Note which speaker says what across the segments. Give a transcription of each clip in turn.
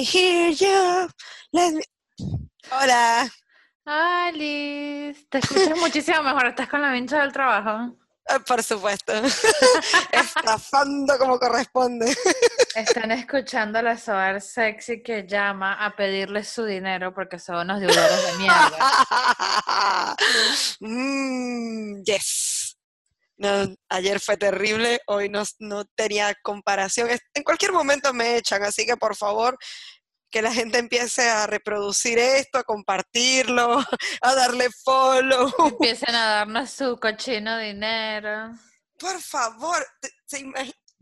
Speaker 1: me hear you. Let me... Hola.
Speaker 2: Alice, te escuchas muchísimo mejor. Estás con la vincha del trabajo.
Speaker 1: Ah, Por supuesto. Estafando como corresponde.
Speaker 2: Están escuchando a la Soar sexy que llama a pedirle su dinero porque son unos deudores de mierda.
Speaker 1: Mm, yes. No, ayer fue terrible, hoy no, no tenía comparación. En cualquier momento me echan, así que por favor, que la gente empiece a reproducir esto, a compartirlo, a darle follow.
Speaker 2: Empiecen a darnos su cochino dinero.
Speaker 1: Por favor, se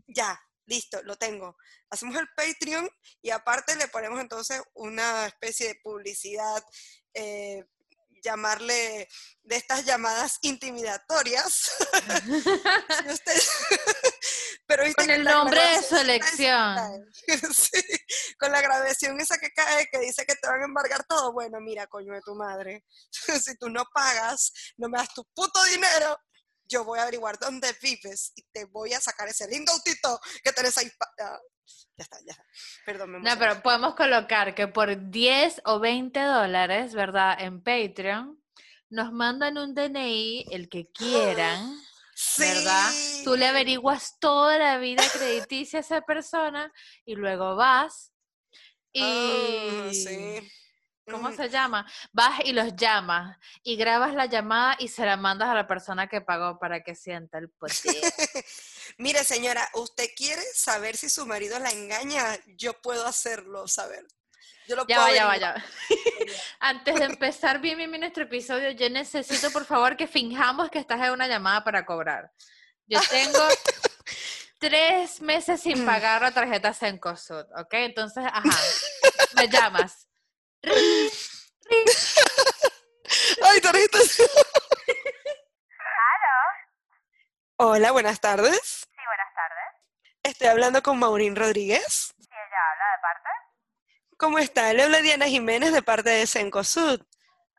Speaker 1: ya, listo, lo tengo. Hacemos el Patreon y aparte le ponemos entonces una especie de publicidad, eh, llamarle de estas llamadas intimidatorias. Usted- Pero
Speaker 2: Con el nombre de
Speaker 1: grabación
Speaker 2: su
Speaker 1: esa
Speaker 2: elección.
Speaker 1: cae. Sí, con la grabación esa que cae que dice que te van a embargar todo. Bueno, mira, coño de tu madre. si tú no pagas, no me das tu puto dinero, yo voy a averiguar dónde vives y te voy a sacar ese lindo autito que tenés ahí. ah, Ya está, ya está. Perdón, me
Speaker 2: No, pero podemos colocar que por 10 o 20 dólares, ¿verdad? En Patreon, nos mandan un DNI, el que quieran, ¿verdad? Tú le
Speaker 1: Sí.
Speaker 2: averiguas toda la vida crediticia a esa persona y luego vas y...
Speaker 1: Ah, sí.
Speaker 2: ¿Cómo se llama? Vas y los llamas y grabas la llamada y se la mandas a la persona que pagó para que sienta el poder.
Speaker 1: Mire, señora, ¿usted quiere saber si su marido la engaña? Yo puedo hacerlo saber. Yo lo
Speaker 2: Ya
Speaker 1: puedo
Speaker 2: va, ya va, ya va. Antes de empezar bien, bien, bien nuestro episodio, yo necesito, por favor, que finjamos que estás en una llamada para cobrar. Yo tengo tres meses sin pagar la tarjeta Cencosud, ¿ok? Entonces, ajá, me llamas.
Speaker 1: ¡Ay, tarjetas! Hola, buenas tardes.
Speaker 3: Sí, buenas tardes.
Speaker 1: Estoy hablando con Maurín Rodríguez.
Speaker 3: Sí, ella habla de parte.
Speaker 1: ¿Cómo está? Le habla Diana Jiménez de parte de Cencosud.
Speaker 3: Ok,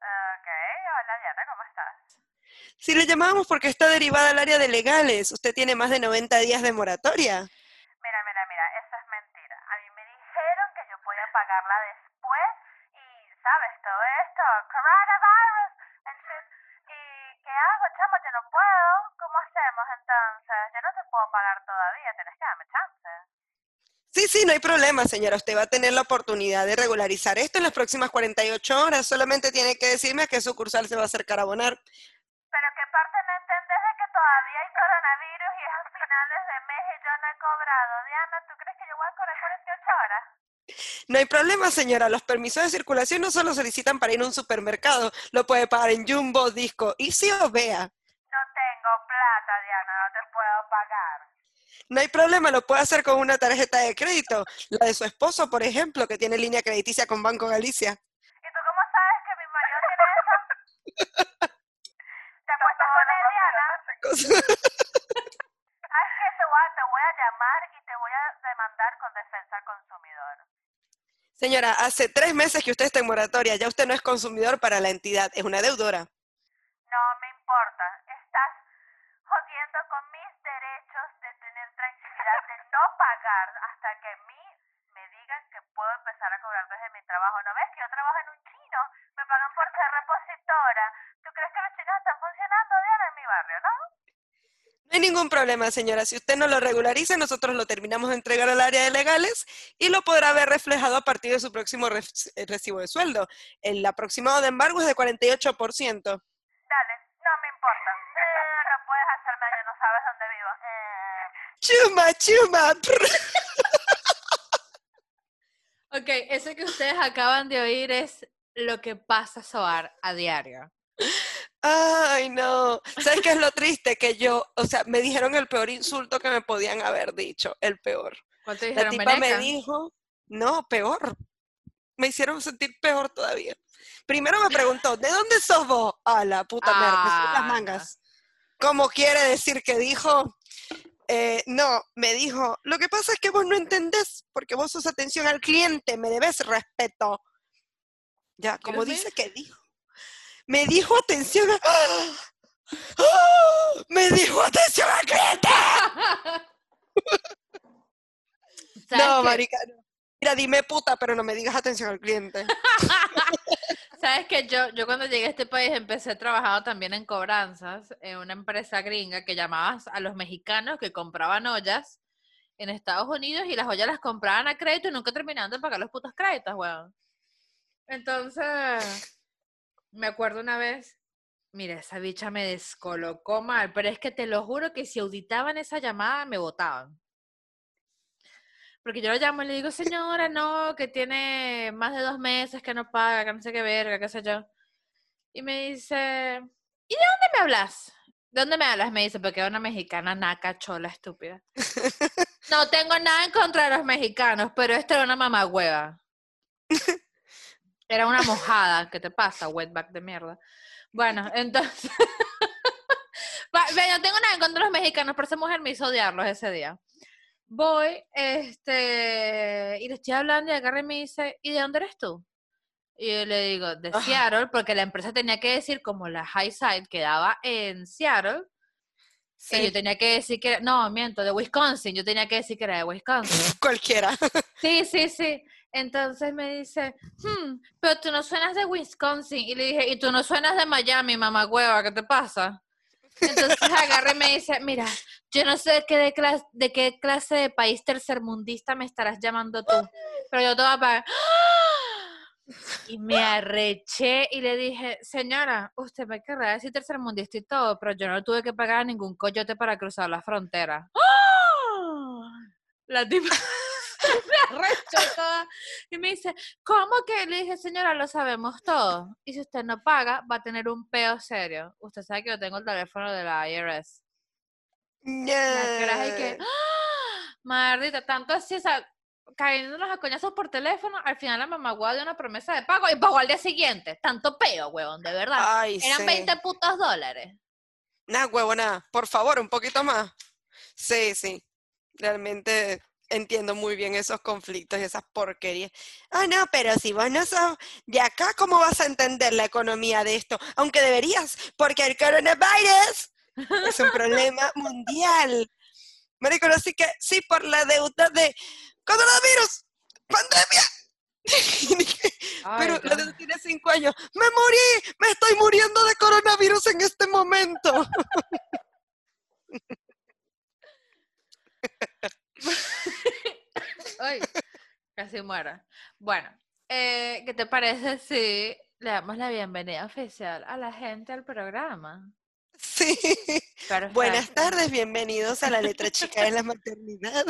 Speaker 3: hola Diana, ¿cómo estás?
Speaker 1: Si le llamábamos porque está derivada al área de legales, usted tiene más de 90 días de moratoria.
Speaker 3: Mira, mira, mira, eso es mentira. A mí me dijeron que yo podía pagarla y, ¿sabes? Todo esto, coronavirus. ¿Y qué hago, chamo? Yo no puedo. ¿Cómo hacemos entonces? Yo no te puedo pagar todavía, tienes que darme chance.
Speaker 1: Sí, sí, no hay problema, señora. Usted va a tener la oportunidad de regularizar esto en las próximas 48 horas. Solamente tiene que decirme a qué sucursal se va a acercar a abonar.
Speaker 3: Pero qué parte no entendés de que todavía hay coronavirus y es a finales de mes y yo no he cobrado. Diana, ¿tú crees que yo voy a cobrar 48 horas?
Speaker 1: No hay problema, señora. Los permisos de circulación no solo solicitan para ir a un supermercado. Lo puede pagar en Jumbo, Disco, y sí o vea.
Speaker 3: No tengo plata, Diana, no te puedo pagar.
Speaker 1: No hay problema, lo puede hacer con una tarjeta de crédito. La de su esposo, por ejemplo, que tiene línea crediticia con Banco Galicia.
Speaker 3: ¿Y tú cómo sabes que mi marido tiene eso? ¿Te acuestas con él, Diana? ¿Sabes qué? Te voy, a, te voy a llamar y te voy a demandar con defensa al consumidor.
Speaker 1: Señora, hace tres meses que usted está en moratoria. Ya usted no es consumidor para la entidad, es una deudora.
Speaker 3: No me importa. Estás jodiendo con mis derechos de tener tranquilidad, de no pagar hasta que a mí me digan que puedo empezar a cobrar desde mi trabajo. ¿No ves que yo trabajo en un chino? Me pagan por ser repositora. ¿Tú crees que los chinos están funcionando, Diana, en mi barrio, no?
Speaker 1: No hay ningún problema, señora. Si usted no lo regulariza, nosotros lo terminamos de entregar al área de legales y lo podrá ver reflejado a partir de su próximo eh, recibo de sueldo. El aproximado de embargo es de 48%.
Speaker 3: Dale, no me importa. Eh, no puedes hacerme daño, no sabes dónde vivo. Eh,
Speaker 1: Chuma, chuma.
Speaker 2: Ok, eso que ustedes acaban de oír es lo que pasa Soar a diario.
Speaker 1: Ay, no. ¿Sabes qué es lo triste? Que yo, o sea, me dijeron el peor insulto que me podían haber dicho, el peor.
Speaker 2: ¿Cuál te
Speaker 1: La
Speaker 2: dijeron,
Speaker 1: tipa me dijo, no, peor. Me hicieron sentir peor todavía. Primero me preguntó, ¿de dónde sos vos? A la puta merda,
Speaker 2: Ah,
Speaker 1: las
Speaker 2: no.
Speaker 1: mangas. ¿Cómo quiere decir que dijo? Eh, no, me dijo, lo que pasa es que vos no entendés, porque vos sos atención al cliente, me debes respeto. Ya, como dice que dijo. Me dijo atención a... ¡Ah! ¡Ah! Me dijo atención al cliente.
Speaker 2: ¿Sabes
Speaker 1: No, marica. Mira, dime puta, pero no me digas atención al cliente.
Speaker 2: Sabes que yo, yo cuando llegué a este país empecé trabajando también en cobranzas en una empresa gringa que llamabas a los mexicanos que compraban ollas en Estados Unidos y las ollas las compraban a crédito y nunca terminaban de pagar los putos créditos, weón. Entonces, me acuerdo una vez, mira, esa bicha me descolocó mal, pero es que te lo juro que si auditaban esa llamada me votaban. Porque yo lo llamo y le digo, señora, no, que tiene más de dos meses que no paga, que no sé qué verga, qué sé yo. Y me dice, ¿y de dónde me hablas? ¿De dónde me hablas? Me dice, porque es una mexicana naca, chola, estúpida. No tengo nada en contra de los mexicanos, pero esta era una mamagüeva. Era una mojada. ¿Qué te pasa, wetback de mierda? Bueno, entonces... No tengo nada en contra de los mexicanos, pero esa mujer me hizo odiarlos ese día. Voy, este, y le estoy hablando y agarra y me dice, ¿y de dónde eres tú? Y yo le digo, de
Speaker 1: Ajá.
Speaker 2: Seattle, porque la empresa tenía que decir, como la High Side quedaba en Seattle, que yo
Speaker 1: Sí,
Speaker 2: tenía que decir que, no, miento, de Wisconsin, yo tenía que decir que era de Wisconsin.
Speaker 1: cualquiera.
Speaker 2: Sí, sí, sí. Entonces me dice, hmm, pero tú no suenas de Wisconsin. Y le dije, y tú no suenas de Miami, mamá hueva, ¿qué te pasa? Entonces agarra y me dice, mira, yo no sé de qué, de, clas- de qué clase de país tercermundista me estarás llamando tú, pero yo toda para... Y me arreché y le dije, señora, usted me querrá decir tercermundista y todo, pero yo no tuve que pagar ningún coyote para cruzar la frontera. La tipa me toda y me dice, ¿cómo que? Le dije, señora, lo sabemos todo. Y si usted no paga, va a tener un peo serio. Usted sabe que yo tengo el teléfono de la IRS. Caraja y que. ¡ah! Maldita, tanto así, o sea, cayéndonos a coñazos por teléfono, al final la mamá dio una promesa de pago y pagó al día siguiente. Tanto peo, huevón, de verdad.
Speaker 1: Ay,
Speaker 2: Eran
Speaker 1: sí.
Speaker 2: 20 putos dólares.
Speaker 1: Nada, huevo, nada. Por favor, un poquito más. Sí, sí. Realmente entiendo muy bien esos conflictos y esas porquerías. Ah, no, pero si vos no sos de acá, ¿cómo vas a entender la economía de esto? Aunque deberías, porque el coronavirus es un problema mundial. Marico, así que sí, por la deuda de coronavirus, pandemia. Pero
Speaker 2: Ay,
Speaker 1: la
Speaker 2: no.
Speaker 1: deuda tiene cinco años. ¡Me morí! ¡Me estoy muriendo de coronavirus en este momento!
Speaker 2: Ay, casi muero. Bueno, eh, ¿qué te parece si le damos la bienvenida oficial a la gente al programa?
Speaker 1: Sí. Buenas tardes, bienvenidos a la letra chica de la maternidad.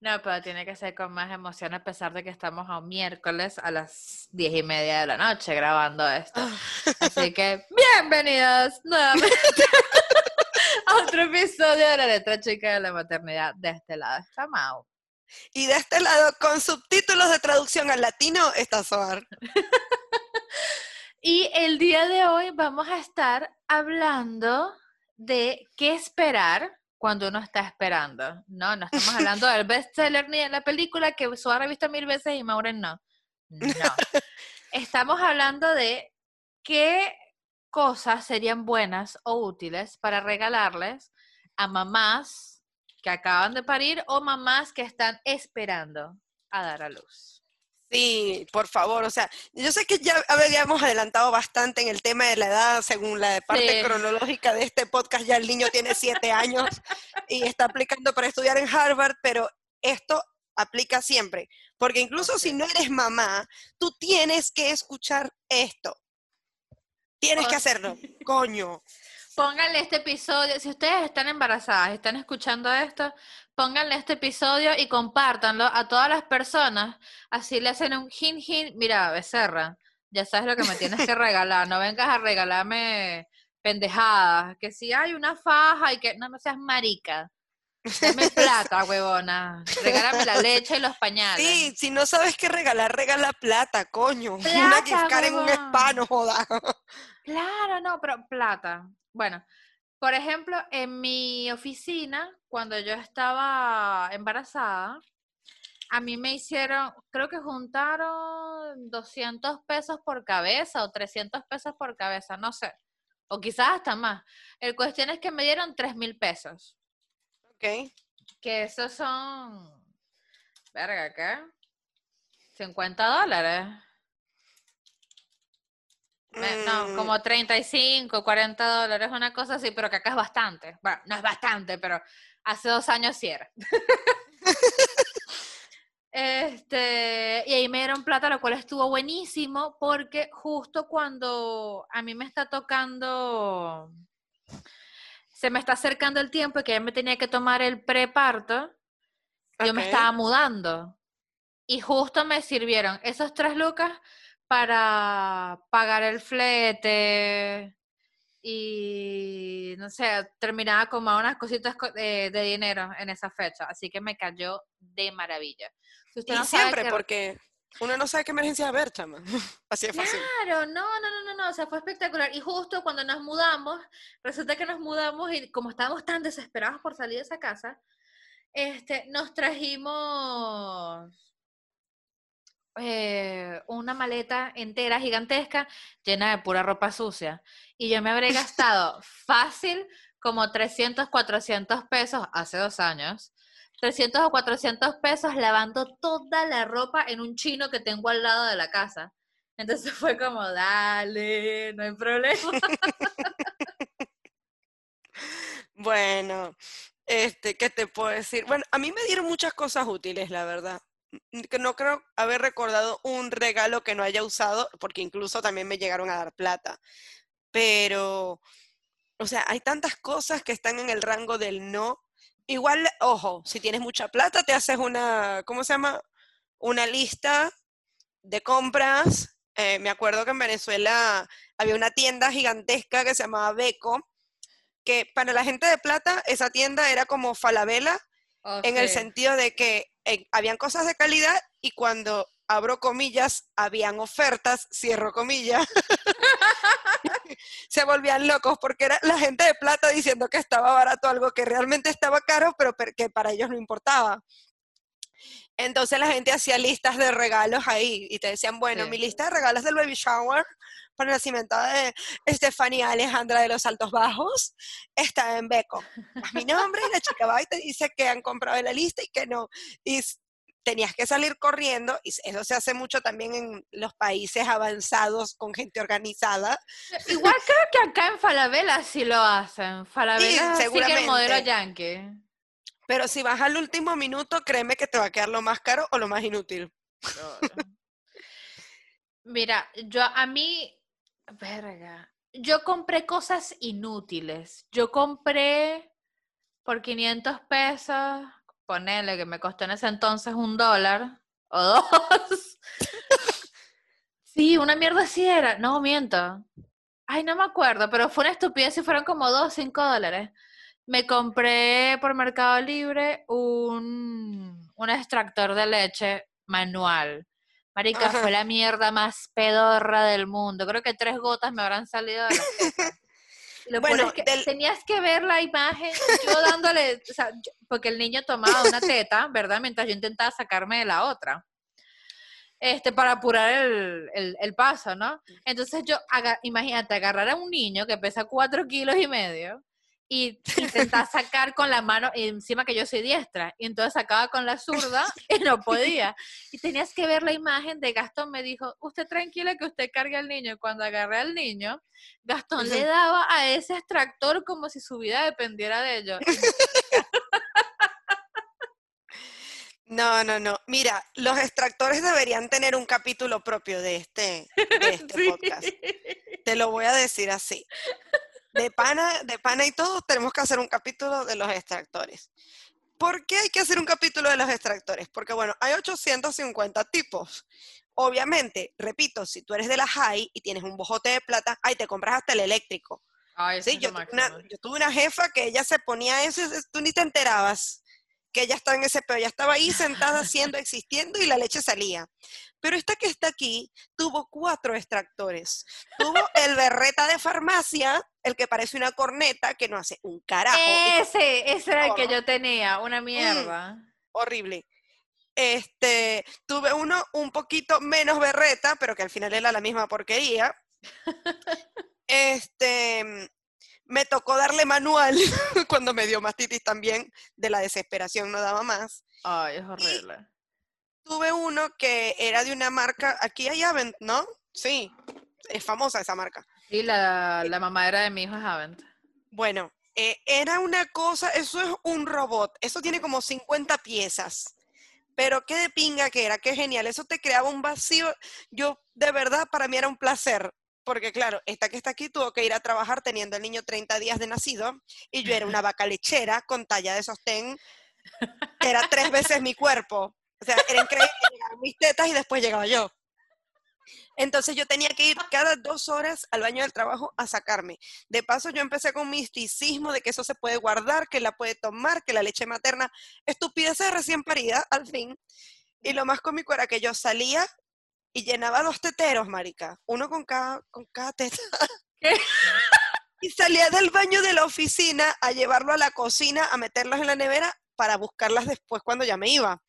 Speaker 2: No, pero tiene que ser con más emoción a pesar de que estamos a un miércoles a las diez y media de la noche grabando esto.
Speaker 1: Ah.
Speaker 2: Así que, bienvenidos nuevamente otro episodio de la letra chica de la maternidad. De este lado está Mau.
Speaker 1: Y de este lado, con subtítulos de traducción al latino, está Soar.
Speaker 2: Y el día de hoy vamos a estar hablando de qué esperar cuando uno está esperando. No, no estamos hablando del bestseller ni de la película que Suar ha visto mil veces y Maureen no. No. Estamos hablando de qué cosas serían buenas o útiles para regalarles a mamás que acaban de parir o mamás que están esperando a dar a luz.
Speaker 1: Sí, por favor, o sea, yo sé que ya habíamos adelantado bastante en el tema de la edad, según la parte
Speaker 2: Sí.
Speaker 1: cronológica de este podcast, ya el niño tiene siete años y está aplicando para estudiar en Harvard, pero esto aplica siempre, porque incluso si no eres mamá, tú tienes que escuchar esto. Tienes que hacerlo, coño.
Speaker 2: Pónganle este episodio, si ustedes están embarazadas están escuchando esto, pónganle este episodio y compártanlo a todas las personas. Así le hacen un hin hin. Mira, Becerra, ya sabes lo que me tienes que regalar. No vengas a regalarme pendejadas. Que si hay una faja y que no, no seas marica. Dame plata, huevona. Regálame la leche y los pañales.
Speaker 1: Sí, si no sabes qué regalar, regala plata, coño. Una
Speaker 2: Plata,
Speaker 1: gift card en un spa, no joda.
Speaker 2: Claro, no, pero plata. Bueno, por ejemplo, en mi oficina, cuando yo estaba embarazada, a mí me hicieron, creo que juntaron 200 pesos por cabeza o 300 pesos por cabeza, no sé. O quizás hasta más. El cuestión es que me dieron 3 mil pesos,
Speaker 1: Ok.
Speaker 2: que esos son Verga, ¿qué? 50 dólares. No,
Speaker 1: Mm,
Speaker 2: como 35, 40 dólares, una cosa así, pero que acá es bastante. Bueno, no es bastante, pero hace dos años sí era. Este, y ahí me dieron plata, lo cual estuvo buenísimo, porque justo cuando a mí me está tocando, se me está acercando el tiempo y que ya me tenía que tomar el preparto, yo me estaba mudando. Y justo me sirvieron esos tres lucas para pagar el flete y no sé, terminaba como a unas cositas co- de, de dinero en esa fecha. Así que me cayó de maravilla. Si usted
Speaker 1: Y
Speaker 2: no sabe
Speaker 1: siempre,
Speaker 2: que-
Speaker 1: porque uno no sabe qué emergencia haber, chama. Así de fácil.
Speaker 2: Claro, no, no, no, no, no, o sea, fue espectacular. Y justo cuando nos mudamos, resulta que nos mudamos y como estábamos tan desesperados por salir de esa casa, este, nos trajimos eh, una maleta entera, gigantesca, llena de pura ropa sucia. Y yo me habré gastado fácil como 300, 400 pesos hace dos años. 300 o 400 pesos lavando toda la ropa en un chino que tengo al lado de la casa. Entonces fue como, dale, no hay problema.
Speaker 1: Bueno, este, ¿qué te puedo decir? Bueno, a mí me dieron muchas cosas útiles, la verdad. Que no creo haber recordado un regalo que no haya usado, porque incluso también me llegaron a dar plata. Pero, o sea, hay tantas cosas que están en el rango del no. Igual, ojo, si tienes mucha plata, te haces una, ¿cómo se llama? Una lista de compras. Eh, me acuerdo que en Venezuela había una tienda gigantesca que se llamaba Beco, que para la gente de plata esa tienda era como Falabella, en el sentido de que eh, habían cosas de calidad y cuando abro comillas, habían ofertas, cierro comillas, se volvían locos porque era la gente de plata diciendo que estaba barato algo que realmente estaba caro, pero per- que para ellos no importaba. Entonces la gente hacía listas de regalos ahí y te decían, bueno,
Speaker 2: Sí.
Speaker 1: mi lista de regalos del baby shower para el nacimiento de Estefanía Alejandra de los Altos Bajos está en Beco. Das mi nombre y la chica va y te dice que han comprado en la lista y que no. Y tenías que salir corriendo, y eso se hace mucho también en los países avanzados con gente organizada.
Speaker 2: Igual creo que acá en Falabella sí lo hacen. Falabella sí, el modelo yankee.
Speaker 1: Pero si vas al último minuto, créeme que te va a quedar lo más caro o lo más inútil.
Speaker 2: Mira, yo a mí, verga, yo compré cosas inútiles. Yo compré por 500 pesos, ponele que me costó en ese entonces un dólar o dos. Sí, una mierda así era. No, miento. Ay, no me acuerdo, pero fue una estupidez y fueron como dos, cinco dólares. Me compré por Mercado Libre un, un extractor de leche manual. Marica,
Speaker 1: Ajá.
Speaker 2: fue la mierda más pedorra del mundo. Creo que tres gotas me habrán salido de la lo
Speaker 1: Bueno,
Speaker 2: es que
Speaker 1: del-
Speaker 2: tenías que ver la imagen, yo dándole, o sea, yo- porque el niño tomaba una teta, ¿verdad? Mientras yo intentaba sacarme de la otra. Este, para apurar el, el- el paso, ¿no? Entonces yo, aga- imagínate, agarrar a un niño que pesa cuatro kilos y medio y intentar sacar con la mano, encima que yo soy diestra, y entonces sacaba con la zurda y no podía. Y tenías que ver la imagen de Gastón, me dijo, usted tranquila que usted cargue al niño. Y cuando agarré al niño, Gastón le daba a ese extractor como si su vida dependiera de ello.
Speaker 1: No, no, no. Mira, los extractores deberían tener un capítulo propio de este, de este
Speaker 2: Sí.
Speaker 1: podcast. Te lo voy a decir así. De pana, de pana y todo, tenemos que hacer un capítulo de los extractores. ¿Por qué hay que hacer un capítulo de los extractores? Porque, bueno, hay 850 tipos. Obviamente, repito, si tú eres de la high y tienes un bojote de plata, ahí te compras hasta el eléctrico.
Speaker 2: Ay, eso
Speaker 1: Sí, yo tuve, una, yo tuve una jefa que ella se ponía eso, tú ni te enterabas que ella estaba en ese pedo, ella estaba ahí sentada haciendo, existiendo y la leche salía. Pero esta que está aquí tuvo cuatro extractores. Tuvo el berreta de farmacia, el que parece una corneta, que no hace un carajo.
Speaker 2: Ese, ese era el que yo tenía, una mierda.
Speaker 1: horrible. Este, tuve uno un poquito menos berreta, pero que al final era la misma porquería. Este, me tocó darle manual cuando me dio mastitis también, de la desesperación no daba más.
Speaker 2: Ay, es horrible.
Speaker 1: tuve uno que era de una marca, aquí hay Avent, ¿no? Sí, es famosa esa marca.
Speaker 2: Y la, la mamadera de mi hijo es Avent.
Speaker 1: Bueno, eh, era una cosa, eso es un robot, eso tiene como 50 piezas. Pero qué de pinga que era, qué genial, eso te creaba un vacío. Yo, de verdad, para mí era un placer, porque claro, esta que está aquí tuvo que ir a trabajar teniendo el niño 30 días de nacido y yo era una vaca lechera con talla de sostén, que era tres veces mi cuerpo. O sea, era increíble, mis tetas y después llegaba yo. Entonces yo tenía que ir cada dos horas al baño del trabajo a sacarme. De paso yo empecé con misticismo de que eso se puede guardar, que la puede tomar, que la leche materna, estupideces recién parida, al fin. Y lo más cómico era que yo salía y llenaba dos teteros, marica, uno con cada, con cada teta.
Speaker 2: ¿Qué?
Speaker 1: Y salía del baño de la oficina a llevarlo a la cocina, a meterlos en la nevera para buscarlas después cuando ya me iba.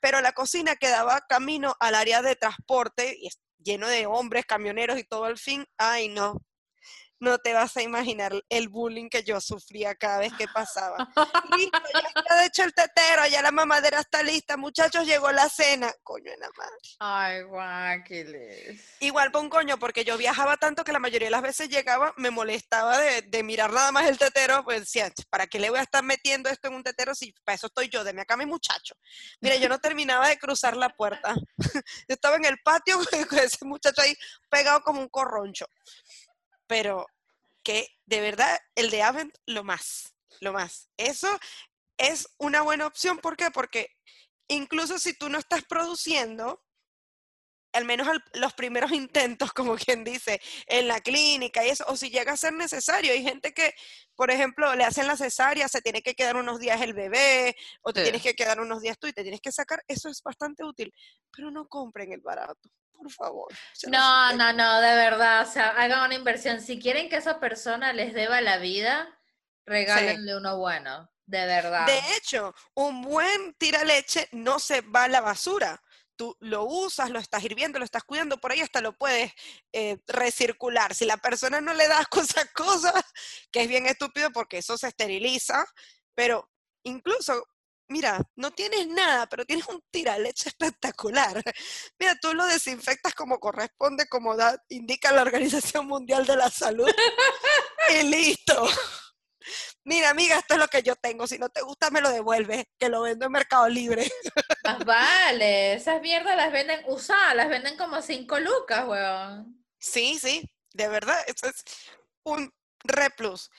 Speaker 1: Pero la cocina quedaba camino al área de transporte y lleno de hombres, camioneros y todo al fin. Ay, no. No te vas a imaginar el bullying que yo sufría cada vez que pasaba. Listo, ya está hecho el tetero, ya la mamadera está lista. Muchachos, llegó la cena. Coño de la madre.
Speaker 2: Ay, guáquiles.
Speaker 1: Igual por un coño, porque yo viajaba tanto que la mayoría de las veces llegaba, me molestaba de, de mirar nada más el tetero, pues decía, ¿para qué le voy a estar metiendo esto en un tetero si para eso estoy yo? Deme acá mi muchacho. Mira, yo no terminaba de cruzar la puerta. Yo estaba en el patio con ese muchacho ahí pegado como un corroncho. Pero que de verdad el de Avent lo más, lo más. Eso es una buena opción, ¿por qué? Porque incluso si tú no estás produciendo, al menos al- los primeros intentos, como quien dice, en la clínica y eso, o si llega a ser necesario. Hay gente que, por ejemplo, le hacen la cesárea, se tiene que quedar unos días el bebé, o te
Speaker 2: Sí.
Speaker 1: tienes que quedar unos días tú y te tienes que sacar, eso es bastante útil. Pero no compren el barato, por favor.
Speaker 2: No, no, no, de verdad, o sea, hagan una inversión. Si quieren que esa persona les deba la vida, regálenle uno bueno, de verdad.
Speaker 1: De hecho, un buen tira leche no se va a la basura. Tú lo usas, lo estás hirviendo, lo estás cuidando, por ahí hasta lo puedes eh, recircular. Si la persona no le das cosas, cosas, que es bien estúpido porque eso se esteriliza, pero incluso, mira, no tienes nada, pero tienes un tira leche espectacular. Mira, tú lo desinfectas como corresponde, como da, indica la Organización Mundial de la Salud, y listo. Mira, amiga, esto es lo que yo tengo. Si no te gusta, me lo devuelves, que lo vendo en Mercado Libre.
Speaker 2: Más vale, esas mierdas las venden usadas, las venden como 5 lucas, weón.
Speaker 1: Sí, sí, de verdad, eso es un re plus.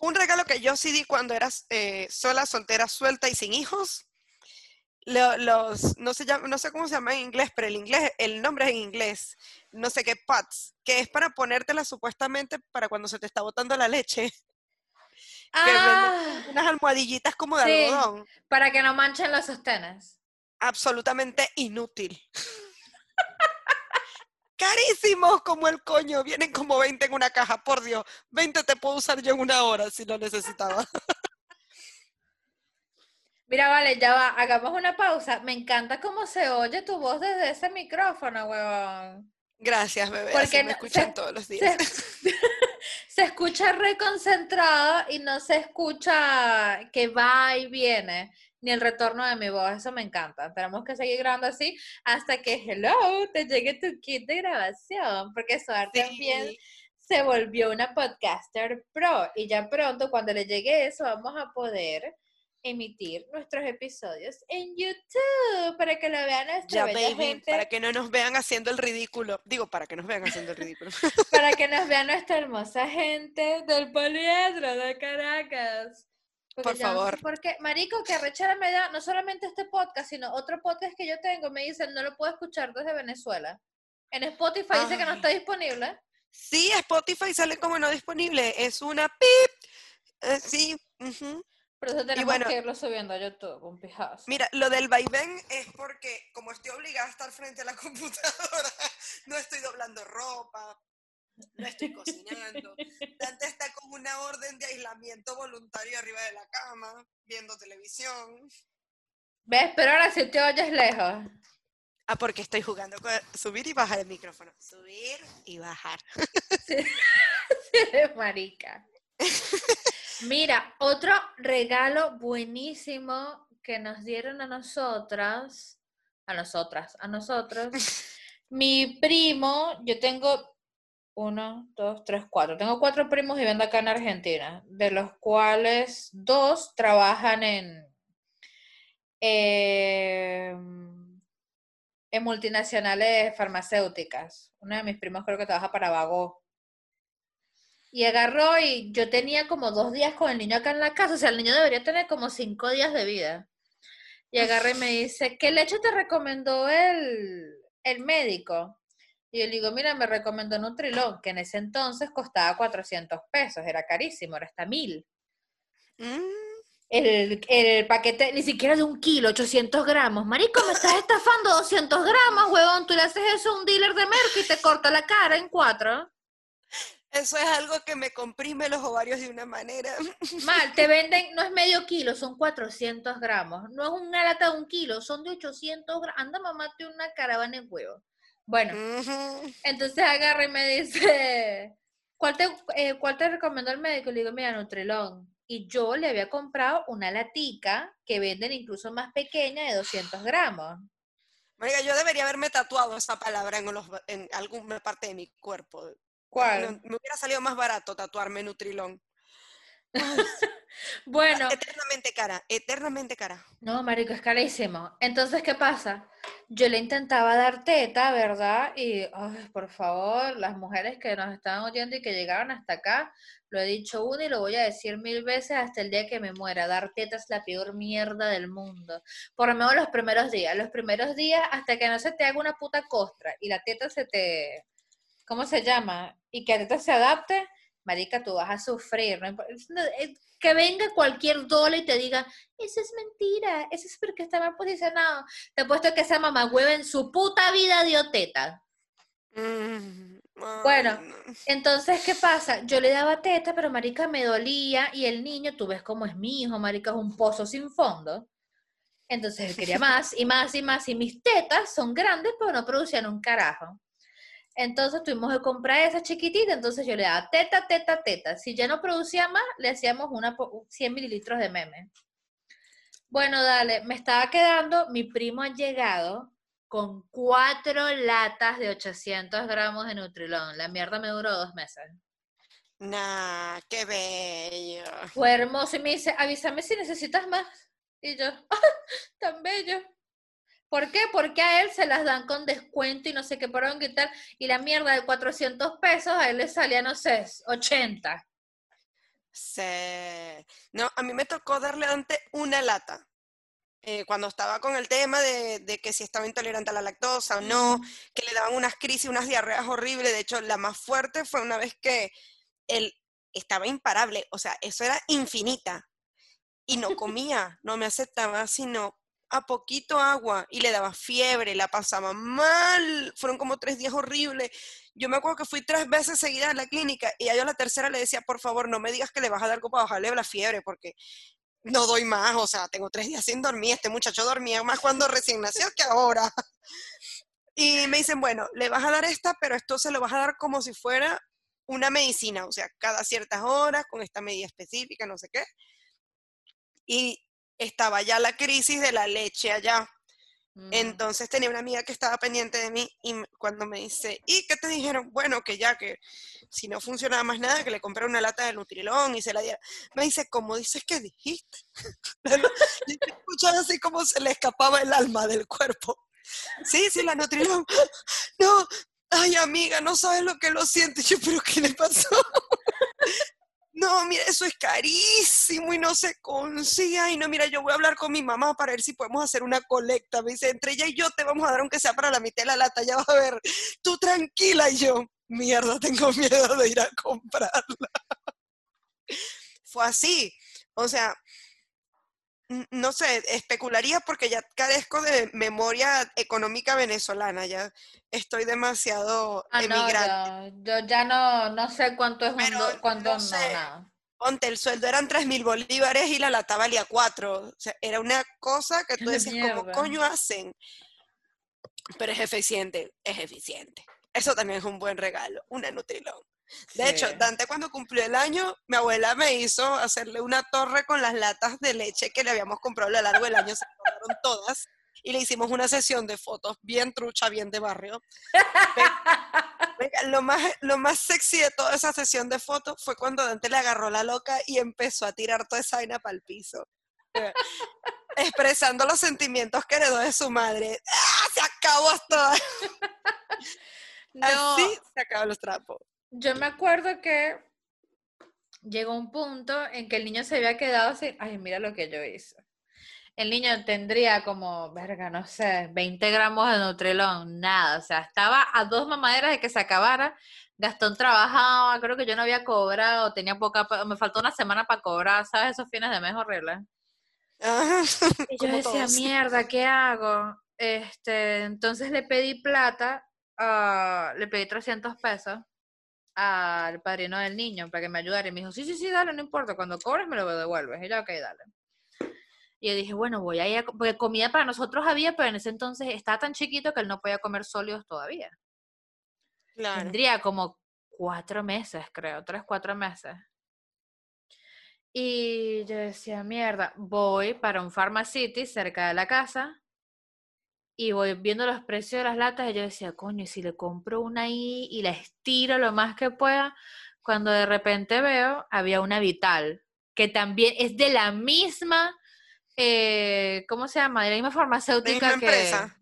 Speaker 1: Un regalo que yo sí di cuando eras eh, sola, soltera, suelta y sin hijos. lo- los, no sé, llama- no sé cómo se llama en inglés, pero el inglés, el nombre es en inglés, no sé qué, pads, que es para ponértela supuestamente para cuando se te está botando la leche. que
Speaker 2: Ah,
Speaker 1: unas almohadillitas como de
Speaker 2: Sí.
Speaker 1: algodón.
Speaker 2: para que no manchen los sostenes.
Speaker 1: absolutamente inútil. Carísimos como el coño, vienen como 20 en una caja, por Dios, 20 te puedo usar yo en una hora si lo necesitaba.
Speaker 2: Mira, vale, ya va, hagamos una pausa. Me encanta cómo se oye tu voz desde ese micrófono, huevón.
Speaker 1: Gracias, bebé,
Speaker 2: Porque
Speaker 1: así me escuchan
Speaker 2: se-
Speaker 1: todos los
Speaker 2: Se,
Speaker 1: días.
Speaker 2: se escucha reconcentrado y no se escucha que va y viene, ni el retorno de mi voz. Eso me encanta. Tenemos que seguir grabando así hasta que, hello, te llegue tu kit de grabación, porque Suar también
Speaker 1: Sí.
Speaker 2: se volvió una podcaster pro y ya pronto cuando le llegue eso vamos a poder emitir nuestros episodios en YouTube para que lo vean nuestra
Speaker 1: Ya,
Speaker 2: bella
Speaker 1: baby,
Speaker 2: gente,
Speaker 1: para que no nos vean haciendo el ridículo. Digo, para que nos vean haciendo el ridículo.
Speaker 2: para que nos vea nuestra hermosa gente del poliedro de Caracas. Porque
Speaker 1: Por
Speaker 2: yo no sé
Speaker 1: favor.
Speaker 2: por qué, marico, que rechera me da no solamente este podcast, sino otro podcast que yo tengo, me dicen no lo puedo escuchar desde Venezuela. En Spotify dice que no está disponible.
Speaker 1: Sí, Spotify sale como no disponible. Es una pip. Eh, sí. ujú.
Speaker 2: Por eso tenemos
Speaker 1: bueno-
Speaker 2: que irlo subiendo a YouTube, un pijazo.
Speaker 1: Mira, lo del vaivén es porque como estoy obligada a estar frente a la computadora, no estoy doblando ropa, no estoy cocinando. Dante está con una orden de aislamiento voluntario arriba de la cama, viendo televisión.
Speaker 2: ¿Ves? Pero ahora sí te oyes lejos.
Speaker 1: Ah, porque estoy jugando con subir y bajar el micrófono. Subir y bajar.
Speaker 2: Sí, marica. Mira, otro regalo buenísimo que nos dieron a nosotras a nosotras, a nosotros. Mi primo, yo tengo uno, dos, tres, cuatro. Tengo cuatro primos viviendo acá en Argentina, de los cuales dos trabajan en, em, en multinacionales farmacéuticas. Uno de mis primos creo que trabaja para Vago. Y agarró y yo tenía como dos días con el niño acá en la casa, o sea, el niño debería tener como cinco días de vida. Y agarré y me dice, ¿qué leche te recomendó el, el médico? Y yo le digo, mira, me recomendó Nutrilón, que en ese entonces costaba 400 pesos, era carísimo, era hasta mil.
Speaker 1: Mm,
Speaker 2: El, el paquete, ni siquiera de un kilo, 800 gramos. Marico, me estás estafando 200 gramos, huevón. Tú le haces eso a un dealer de merca y te corta la cara en cuatro.
Speaker 1: Eso es algo que me comprime los ovarios de una manera.
Speaker 2: Mal, te venden, no es medio kilo, son 400 gramos. No es una lata de un kilo, son de 800 gramos. Anda, mamate una caravana en huevo. Bueno, entonces agarra y me dice, ¿cuál te, eh, ¿cuál te recomendó el médico? Le digo, mira, Nutrilón. Y yo le había comprado una latica que venden incluso más pequeña de 200 gramos.
Speaker 1: Marica, yo debería haberme tatuado esa palabra en, los- en alguna parte de mi cuerpo.
Speaker 2: ¿Cuál?
Speaker 1: No, me hubiera salido más barato tatuarme Nutrilón.
Speaker 2: Bueno,
Speaker 1: Eternamente cara, eternamente cara.
Speaker 2: no, marico, es carísimo. Entonces, ¿qué pasa? Yo le intentaba dar teta, ¿verdad? Y, ay, por favor, las mujeres que nos están oyendo y que llegaron hasta acá, lo he dicho una y lo voy a decir mil veces hasta el día que me muera. Dar teta es la peor mierda del mundo. Por lo menos los primeros días. Los primeros días hasta que no se te haga una puta costra y la teta se te... ¿Cómo se llama? Y que la teta se adapte, marica, tú vas a sufrir. no que venga cualquier dole y te diga, eso es mentira, eso es porque está mal posicionado. Te he puesto que esa mamá hueva en su puta vida dio teta.
Speaker 1: Mm,
Speaker 2: Bueno.
Speaker 1: no.
Speaker 2: Entonces, ¿qué pasa? Yo le daba teta, pero marica me dolía y el niño, tú ves cómo es mi hijo, marica, es un pozo sin fondo. Entonces él quería más y más y más y mis tetas son grandes, pero no producían un carajo. Entonces tuvimos que comprar esa chiquitita, entonces yo le daba teta, teta, teta. Si ya no producía más, le hacíamos una po- 100 mililitros de meme. Bueno, dale, me estaba quedando, mi primo ha llegado con cuatro latas de 800 gramos de Nutrilón. La mierda me duró dos meses.
Speaker 1: Nah, qué bello.
Speaker 2: Fue hermoso y me dice, avísame si necesitas más. Y yo, ¡ah, tan bello! ¿Por qué? Porque a él se las dan con descuento y no sé qué por qué tal. Y la mierda de 400 pesos a él le salía, no sé, 80.
Speaker 1: Sí. No, a mí me tocó darle antes una lata. eh, cuando estaba con el tema de, de que si estaba intolerante a la lactosa o no, que le daban unas crisis, unas diarreas horribles. De hecho, la más fuerte fue una vez que él estaba imparable. O sea, eso era infinita. Y no comía, no me aceptaba, sino a poquito agua y le daba fiebre, la pasaba mal. Fueron como tres días horribles. Yo me acuerdo que fui tres veces seguidas a la clínica y a yo a la tercera le decía, por favor, no me digas que le vas a dar algo para bajarle la fiebre, porque no doy más, o sea, tengo tres días sin dormir, este muchacho dormía más cuando recién nació que ahora. Y me dicen, bueno, le vas a dar esta, pero esto se lo vas a dar como si fuera una medicina, o sea, cada ciertas horas, con esta medida específica, no sé qué. Y estaba ya la crisis de la leche allá.
Speaker 2: Mm.
Speaker 1: Entonces tenía una amiga que estaba pendiente de mí y cuando me dice, ¿y qué te dijeron? Bueno, que ya que si no funcionaba más nada, que le compré una lata de Nutrilón y se la diera. Me dice, ¿cómo dices que dijiste? y escuchaba así como se le escapaba el alma del cuerpo. Sí, sí, la Nutrilón. No, ay amiga, no sabes lo que lo siento. Y yo, ¿pero qué le pasó? No, mira, eso es carísimo y no se consigue. Ay, no, mira, yo voy a hablar con mi mamá para ver si podemos hacer una colecta. Me dice, entre ella y yo te vamos a dar aunque sea para la mitad de la lata, ya vas a ver. Tú tranquila y yo, mierda, tengo miedo de ir a comprarla. Fue así. O sea, no sé, especularía porque ya carezco de memoria económica venezolana, ya estoy demasiado
Speaker 2: Ah, no,
Speaker 1: emigrante.
Speaker 2: yo, yo ya no, no sé cuánto es un
Speaker 1: Pero
Speaker 2: do- cuánto
Speaker 1: no
Speaker 2: no,
Speaker 1: sé.
Speaker 2: nada.
Speaker 1: Ponte, el sueldo eran 3 mil bolívares y la lata valía 4. O sea, era una cosa que tú
Speaker 2: ¡Qué
Speaker 1: decías, ¿cómo coño hacen? Pero es eficiente, es eficiente. Eso también es un buen regalo, una Nutrilón. De hecho. Dante cuando cumplió el año, mi abuela me hizo hacerle una torre con las latas de leche que le habíamos comprado a lo largo del año, se acabaron todas. y le hicimos una sesión de fotos bien trucha, bien de barrio. Venga, lo más, lo más sexy de toda esa sesión de fotos fue cuando Dante le agarró la loca y empezó a tirar toda esa vaina para el piso. Expresando los sentimientos que heredó de su madre. ¡Ah! Se acabó esto.
Speaker 2: No,
Speaker 1: Así se acaban los trapos.
Speaker 2: Yo me acuerdo que llegó un punto en que el niño se había quedado sin, ay, mira lo que yo hice. El niño tendría como, verga, no sé, 20 gramos de Nutrilón, nada, o sea, estaba a dos mamaderas de que se acabara. Gastón trabajaba, creo que yo no había cobrado, tenía poca, me faltó una semana para cobrar, ¿sabes? Esos fines de mes horribles. Y yo decía,
Speaker 1: todos.
Speaker 2: mierda, ¿qué hago? Este, entonces le pedí plata, ah, le pedí 300 pesos al padrino del niño para que me ayudara. Y me dijo, sí, sí, sí, dale, no importa, cuando cobres me lo devuelves. Y yo, ok, dale. Y yo dije, bueno, voy a ir a... Porque comida para nosotros había, pero en ese entonces estaba tan chiquito que él no podía comer sólidos todavía.
Speaker 1: Claro.
Speaker 2: Tendría como cuatro meses, creo, tres, cuatro meses. Y yo decía, mierda, voy para un Pharmacity cerca de la casa y voy viendo los precios de las latas y yo decía, coño, ¿y si le compro una ahí y la estiro lo más que pueda, cuando de repente veo, había una Vital, que también es de la misma, eh, ¿cómo se llama? De la misma
Speaker 1: La
Speaker 2: farmacéutica
Speaker 1: misma
Speaker 2: que...
Speaker 1: empresa.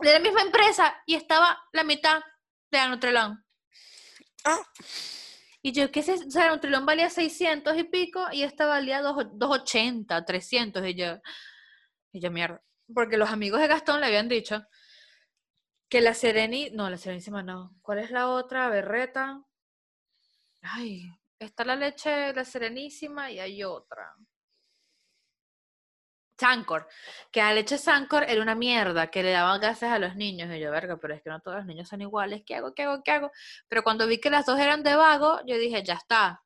Speaker 2: De la misma empresa y estaba la mitad de la Nutrilón.
Speaker 1: Ah,
Speaker 2: Y yo, ¿qué es eso? O sea, Nutrilón valía 600 y pico y esta valía dos- 280, 300. Y yo, y yo, mierda. Porque los amigos de Gastón le habían dicho que la Sereni, no, la Serenísima no. ¿Cuál es la otra? Berreta. Ay, está la leche, la Serenísima y hay otra. Sancor, que la leche Sancor era una mierda, que le daban gases a los niños. Y yo, verga, pero es que no todos los niños son iguales. ¿Qué hago? ¿Qué hago? ¿Qué hago? Pero cuando vi que las dos eran de vago, yo dije, ya está.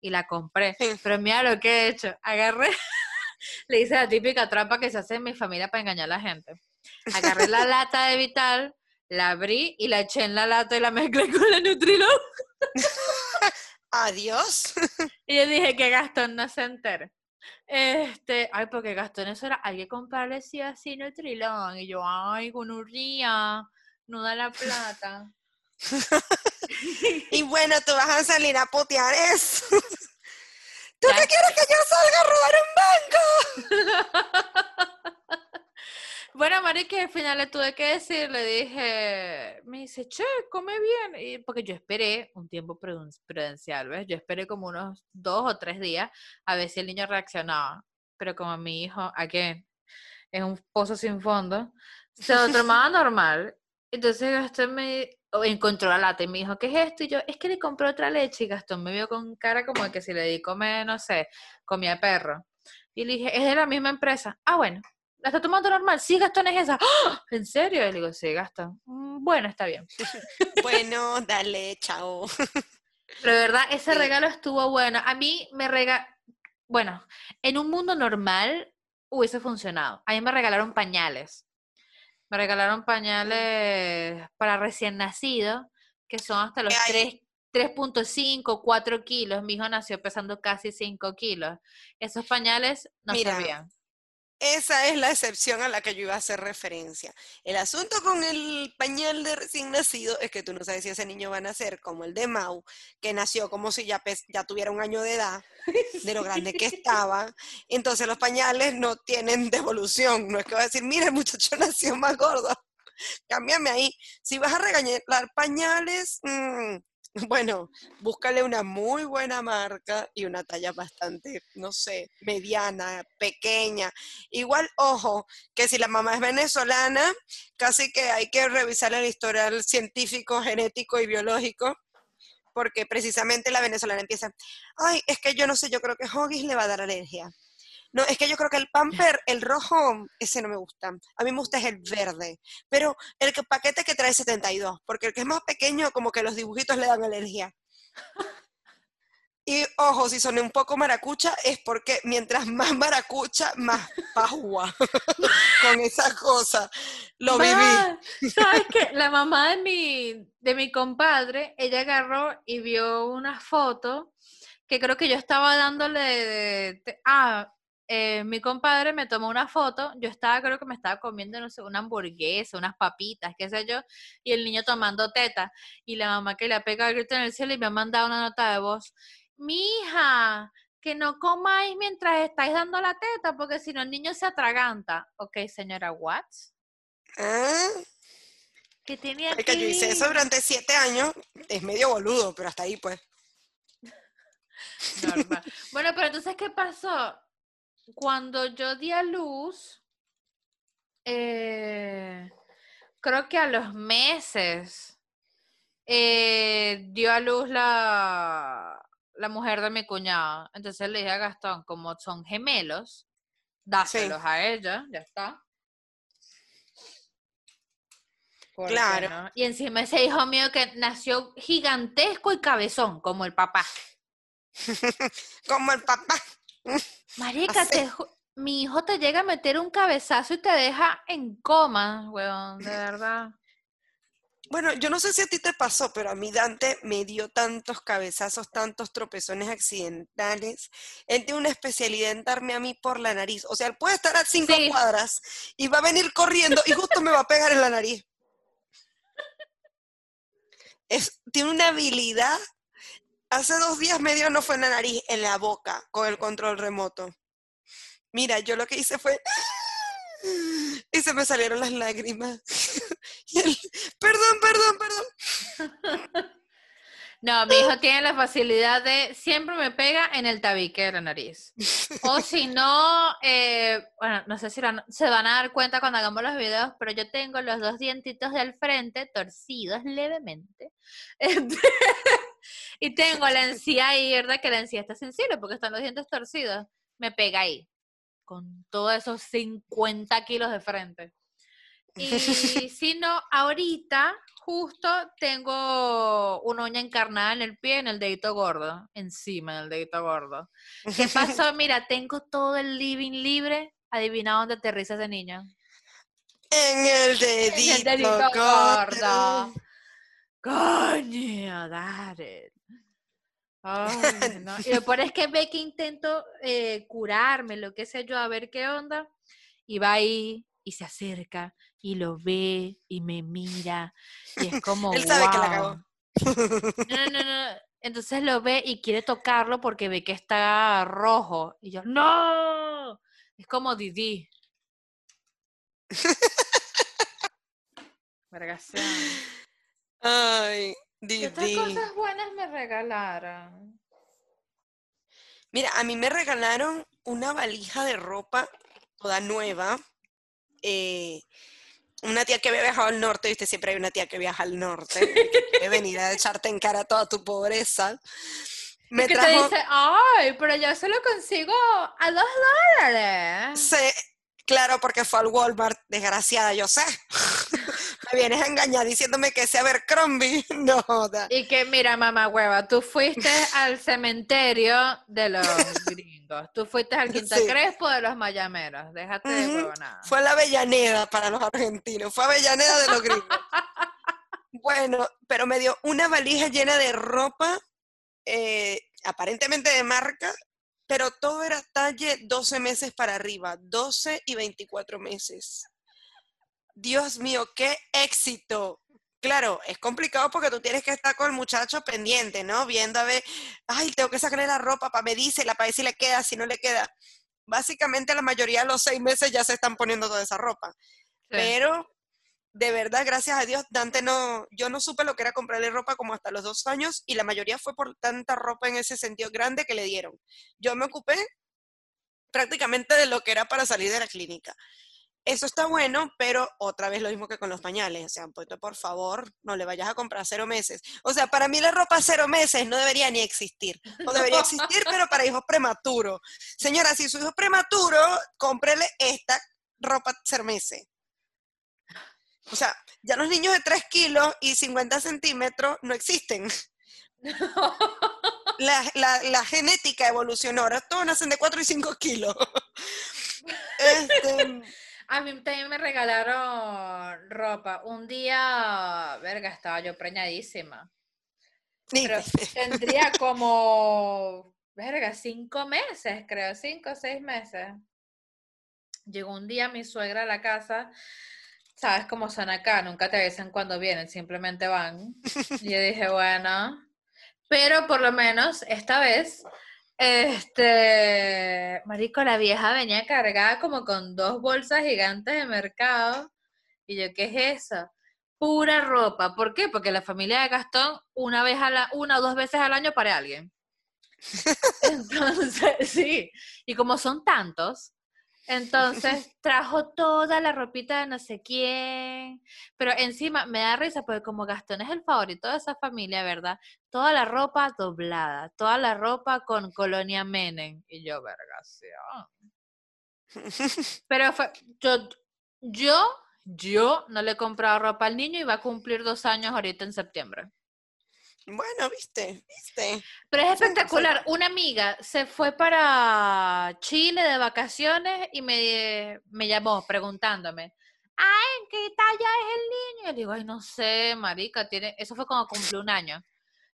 Speaker 2: Y la compré.
Speaker 1: Sí.
Speaker 2: Pero mira lo que he hecho. Agarré, le hice la típica trampa que se hace en mi familia para engañar a la gente. Agarré la lata de Vital, la abrí y la eché en la lata y la mezclé con la Nutrilón.
Speaker 1: adiós.
Speaker 2: Y yo dije que Gastón no se entere. Este, ay, porque Gastón eso era, hay que comprarle sí así Nutrilón. Y yo, ay, gonorría, no da la plata.
Speaker 1: Y bueno, tú vas a salir a putear eso. ¿Tú qué quieres que yo salga a robar un banco?
Speaker 2: Bueno, Mari, que al final le tuve que decir, le dije, me dice, che, come bien. Y porque yo esperé un tiempo pruden- prudencial, ¿ves? Yo esperé como unos dos o tres días a ver si el niño reaccionaba. Pero como mi hijo, again, es un pozo sin fondo, se lo tomaba normal. Entonces Gastón me encontró la lata y me dijo, ¿qué es esto? Y yo, es que le compré otra leche. Y Gastón me vio con cara como de que si le di comer, no sé, comía perro. Y le dije, es de la misma empresa. Ah, bueno. ¿La está tomando normal? Sí, Gastón es esa. ¡Ah! ¿En serio? Y le digo, sí, Gastón. "Mm, Bueno, está bien.
Speaker 1: Bueno, dale, chao.
Speaker 2: Pero de verdad, ese
Speaker 1: Sí.
Speaker 2: regalo estuvo bueno. A mí me rega... Bueno, en un mundo normal hubiese funcionado. A mí me regalaron pañales. Me regalaron pañales para recién nacido, que son hasta los
Speaker 1: Ay.
Speaker 2: 3 3.5, 4 kilos. Mi hijo nació pesando casi 5 kilos. Esos pañales no
Speaker 1: Mira,
Speaker 2: servían.
Speaker 1: Esa es la excepción a la que yo iba a hacer referencia. El asunto con el pañal de recién nacido es que tú no sabes si ese niño va a nacer como el de Mau, que nació como si ya, tuviera un año de edad, de lo grande que estaba. Entonces los pañales no tienen devolución. No es que va a decir, mira, el muchacho nació más gordo. Cámbiame ahí. Si vas a regalar pañales, mm, bueno, búscale una muy buena marca y una talla bastante, no sé, mediana, pequeña. Igual, ojo, que si la mamá es venezolana, casi que hay que revisar el historial científico, genético y biológico, porque precisamente la venezolana empieza, ay, es que yo no sé, yo creo que Hoggies le va a dar alergia. No, es que yo creo que el pamper, el rojo, ese no me gusta. A mí me gusta es el verde. Pero el que- paquete que trae 72, porque el que es más pequeño, como que los dibujitos le dan alergia. Y ojo, si soné un poco maracucha, es porque mientras más maracucha, más pajua con esa cosa. Lo viví.
Speaker 2: ¿Sabes qué? La mamá de mi, de mi compadre, ella agarró y vio una foto que creo que yo estaba dándole de, de- ah, eh, mi compadre me tomó una foto, yo estaba, creo que me estaba comiendo, no sé, una hamburguesa, unas papitas, qué sé yo, y el niño tomando teta, y la mamá que le ha pegado el grito en el cielo y me ha mandado una nota de voz, mi hija, que no comáis mientras estáis dando la teta, porque si no el niño se atraganta. Ok, señora Watts.
Speaker 1: Ah,
Speaker 2: Que tenía
Speaker 1: marica, yo hice eso
Speaker 2: que-
Speaker 1: durante siete años. Es medio boludo, pero hasta ahí pues.
Speaker 2: Normal. Bueno, pero entonces, ¿qué pasó? Cuando yo di a luz, eh, creo que a los meses eh, dio a luz la, la mujer de mi cuñado. Entonces le dije a Gastón, como son gemelos, dáselos a ella, ya está.
Speaker 1: Claro.
Speaker 2: no- Y encima ese hijo mío que nació gigantesco y cabezón, como el papá.
Speaker 1: Como el papá.
Speaker 2: Marica, te mi hijo te llega a meter un cabezazo y te deja en coma, weón, de verdad.
Speaker 1: Bueno, yo no sé si a ti te pasó, pero a mí Dante me dio tantos cabezazos, tantos tropezones accidentales. Él tiene una especialidad en darme a mí por la nariz. O sea, él puede estar a cinco
Speaker 2: Sí.
Speaker 1: cuadras y va a venir corriendo y justo me va a pegar en la nariz. Es, tiene una habilidad. Hace dos días medio no fue en la nariz, en la boca, con el control remoto. Mira, yo lo que hice fue... Y se me salieron las lágrimas. Y perdón, perdón, perdón.
Speaker 2: No, mi hijo tiene la facilidad de siempre me pega en el tabique de la nariz. O si no, eh, bueno, no sé si se van a dar cuenta cuando hagamos los videos, pero yo tengo los dos dientitos del frente torcidos levemente. Este, y tengo la encía ahí, ¿verdad? Que la encía está sensible porque están los dientes torcidos. Me pega ahí, con todos esos 50 kilos de frente. Y si no, ahorita justo tengo una uña encarnada en el pie, en el dedito gordo, encima del dedito gordo. ¿Qué pasó? Mira, tengo todo el living libre. Adivina dónde aterriza ese niño.
Speaker 1: En el
Speaker 2: En
Speaker 1: dedito,
Speaker 2: el dedito
Speaker 1: gordo.
Speaker 2: gordo. Coño, dale. Ay, no. Y lo peor es que ve que intento eh, curarme, lo que sé yo, a ver qué onda. Y va ahí y se acerca y lo ve y me mira. Y es como.
Speaker 1: Él sabe que la cagó.
Speaker 2: No, no, no, no. Entonces lo ve y quiere tocarlo porque ve que está rojo. Y yo, ¡No! Es como Didi. Vergación.
Speaker 1: Ay,
Speaker 2: ¿Qué otras
Speaker 1: Didi.
Speaker 2: cosas buenas me regalaron?
Speaker 1: Mira, a mí me regalaron una valija de ropa toda nueva. eh, una tía que había viajado al norte, viste, siempre hay una tía que viaja al norte, que quiere venir a echarte en cara toda tu pobreza. Me
Speaker 2: que te dice, ay, pero yo se lo consigo a dos dólares.
Speaker 1: se- claro, porque fue al Walmart, desgraciada, yo sé. Me vienes a engañar diciéndome que ese Abercrombie, no joda.
Speaker 2: Y que, mira, mamá hueva, tú fuiste al cementerio de los gringos. Tú fuiste al Quinta
Speaker 1: Sí.
Speaker 2: Crespo de los mayameros. Déjate de
Speaker 1: Ujú.
Speaker 2: huevonada.
Speaker 1: Fue la Avellaneda para los argentinos, fue Avellaneda de los gringos. Bueno, pero me dio una valija llena de ropa, eh, aparentemente de marca, pero todo era talle 12 meses para arriba, 12 y 24 meses. Dios mío, qué éxito. Claro, es complicado porque tú tienes que estar con el muchacho pendiente, ¿no? Viendo a ver, ay, tengo que sacarle la ropa para medírsela, para ver si le queda, si no le queda. Básicamente la mayoría de los seis meses ya se están poniendo toda esa ropa.
Speaker 2: Sí.
Speaker 1: Pero de verdad, gracias a Dios, Dante no, yo no supe lo que era comprarle ropa como hasta los dos años y la mayoría fue por tanta ropa en ese sentido grande que le dieron. Yo me ocupé prácticamente de lo que era para salir de la clínica. Eso está bueno, pero otra vez lo mismo que con los pañales. O sea, pues, por favor, no le vayas a comprar cero meses. O sea, para mí la ropa cero meses no debería ni existir. No debería existir, pero para hijos prematuros. Señora, si su hijo es prematuro, cómprele esta ropa cero meses. O sea, ya los niños de 3 kilos y 50 centímetros no existen. La, la- la genética evolucionó, ahora todos nacen de 4 y 5 kilos. Este,
Speaker 2: A mí también me regalaron ropa. Un día, verga, estaba yo preñadísima. Pero tendría como verga, cinco meses, creo, cinco o seis meses. Llegó un día mi suegra a la casa, sabes cómo son acá, nunca te avisan cuando vienen, simplemente van. Y yo dije, bueno, pero por lo menos esta vez, este, marico, la vieja venía cargada como con dos bolsas gigantes de mercado. Y yo, ¿qué es eso? Pura ropa. ¿Por qué? Porque la familia de Gastón, una vez a la, una o dos veces al año para alguien. Entonces, sí. Y como son tantos, entonces trajo toda la ropita de no sé quién, pero encima me da risa porque como Gastón es el favorito de esa familia, ¿verdad? Toda la ropa doblada, toda la ropa con colonia Menem. Y yo, vergación. Pero fue, yo, yo, yo no le he comprado ropa al niño y va a cumplir dos años ahorita en septiembre.
Speaker 1: Bueno, viste, viste.
Speaker 2: Pero es espectacular. Una amiga se fue para Chile de vacaciones y me, me llamó preguntándome, ay, ¿en qué talla es el niño? Y le digo, ay, no sé, marica, tiene... Eso fue cuando cumplió un año.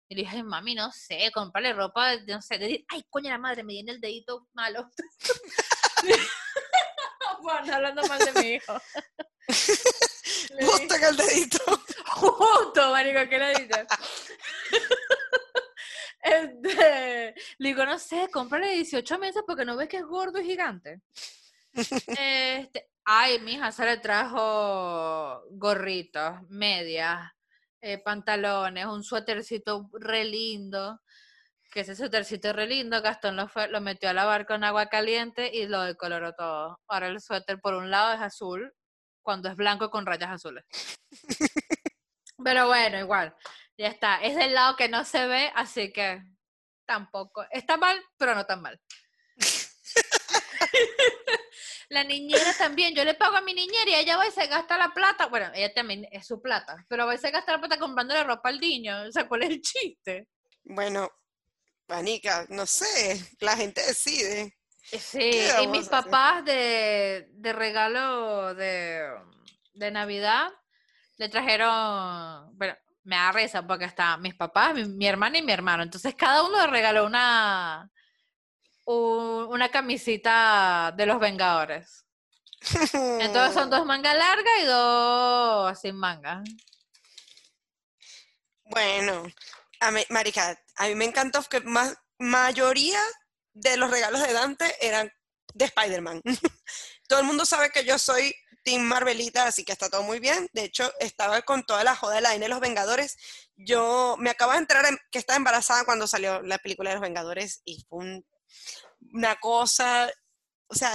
Speaker 2: Y le dije, mami, no sé, comprarle ropa, no sé, de... ay, coño la madre, me viene el dedito malo. bueno, hablando mal de mi hijo.
Speaker 1: Justo que el dedito.
Speaker 2: Justo, marico, ¿qué le dices? Este, le digo, no sé, cómprale 18 meses porque no ves que es gordo y gigante. Este, ay, mija, se le trajo gorritos, medias, eh, pantalones, un suétercito re lindo. Que ese suétercito re lindo, Gastón lo, fue, lo metió a lavar con agua caliente y lo decoloró todo. Ahora el suéter por un lado es azul, cuando es blanco con rayas azules. Pero bueno, igual, ya está. Es del lado que no se ve, así que tampoco. Está mal, pero no tan mal. la niñera también, yo le pago a mi niñera y ella va y se gasta la plata. Bueno, ella también es su plata, pero va y se gasta la plata comprando la ropa al niño. O sea, ¿cuál es el chiste?
Speaker 1: Bueno, Panica, no sé, la gente decide.
Speaker 2: Sí, y mis papás de, de regalo de, de Navidad le trajeron, bueno, me da risa porque está mis papás, mi, mi, hermana y mi hermano. Entonces cada uno le regaló una, una camisita de los Vengadores. Entonces son dos mangas largas y dos sin manga.
Speaker 1: Bueno, a mí, Marica, a mí me encantó que más mayoría de los regalos de Dante eran de Spider-Man. Todo el mundo sabe que yo soy Team Marvelita, así que está todo muy bien. De hecho, estaba con toda la joda de la de los Vengadores. Yo me acabo de enterar que estaba embarazada cuando salió la película de los Vengadores y fue una cosa. O sea,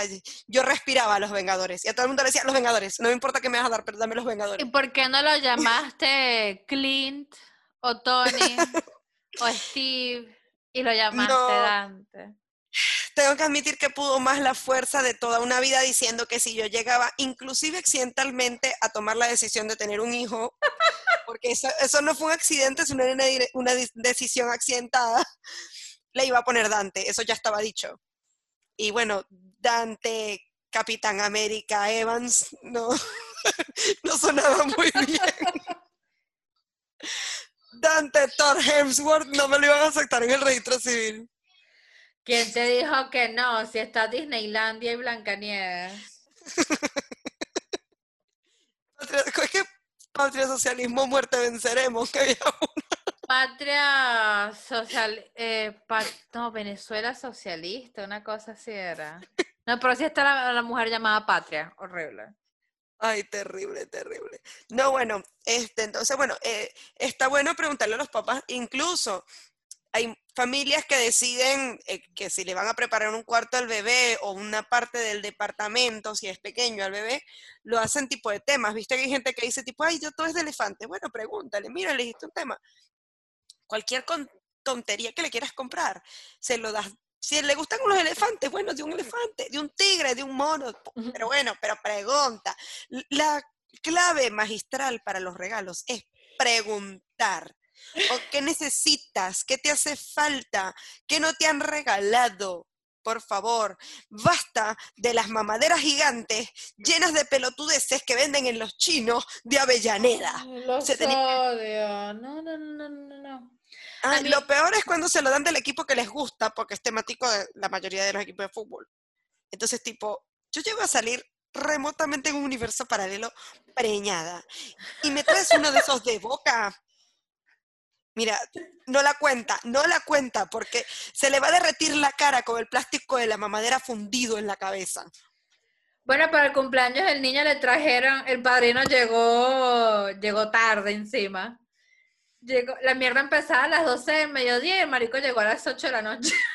Speaker 1: yo respiraba a los Vengadores y a todo el mundo le decía, los Vengadores, no me importa que me vas a dar, pero dame los Vengadores.
Speaker 2: ¿Y por qué no lo llamaste Clint o Tony o Steve y lo llamaste Dante?
Speaker 1: Tengo que admitir que pudo más la fuerza de toda una vida diciendo que si yo llegaba, inclusive accidentalmente, a tomar la decisión de tener un hijo, porque eso, no fue un accidente, es una, una decisión accidentada, le iba a poner Dante, eso ya estaba dicho. Y bueno, Dante, Capitán América, Evans, no, no sonaba muy bien. Dante, Thor Hemsworth, no me lo iban a aceptar en el registro civil.
Speaker 2: ¿Quién te dijo que no? Si está Disneylandia y Blancanieves.
Speaker 1: es que patria, socialismo, muerte, venceremos. Que había
Speaker 2: Patria social, eh, no, Venezuela socialista, una cosa así era. No, pero sí está la, mujer llamada Patria, horrible.
Speaker 1: Ay, terrible, terrible. No, bueno, este, entonces, bueno, eh, está bueno preguntarle a los papás, incluso hay familias que deciden eh, que si le van a preparar un cuarto al bebé o una parte del departamento, si es pequeño al bebé, lo hacen tipo de temas. Viste que hay gente que dice tipo, ay, yo todo es de elefante. Bueno, pregúntale, mira, le dijiste un tema. Cualquier tontería que le quieras comprar, se lo das. Si le gustan los elefantes, bueno, de un elefante, de un tigre, de un mono. Pero bueno, pero pregunta. La clave magistral para los regalos es preguntar ¿O qué necesitas? ¿Qué te hace falta? ¿Qué no te han regalado? Por favor, basta de las mamaderas gigantes llenas de pelotudeces que venden en los chinos de Avellaneda.
Speaker 2: Los odio. No, no, no, no, no.
Speaker 1: Ah,
Speaker 2: mí-
Speaker 1: Lo peor es cuando se lo dan del equipo que les gusta, porque es temático de la mayoría de los equipos de fútbol. Entonces, tipo, yo llego a salir remotamente en un universo paralelo preñada. Y me traes uno de esos de boca. Mira, no la cuenta, no la cuenta, porque se le va a derretir la cara con el plástico de la mamadera fundido en la cabeza.
Speaker 2: Bueno, para el cumpleaños del niño le trajeron, el padrino llegó, llegó tarde encima. Llegó, la mierda empezaba a las 12 del mediodía y el marico llegó a las 8 de la noche.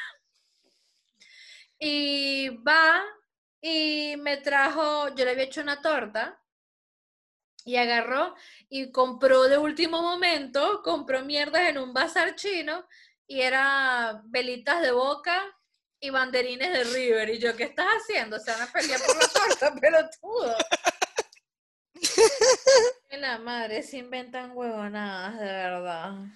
Speaker 2: Y va y me trajo, yo le había hecho una torta y agarró y compró de último momento, compró mierdas en un bazar chino y era velitas de boca y banderines de River. Y yo, ¿qué estás haciendo? Se van a pelear por la torta, pelotudo. La madre se inventan huevonadas, de verdad.
Speaker 1: No,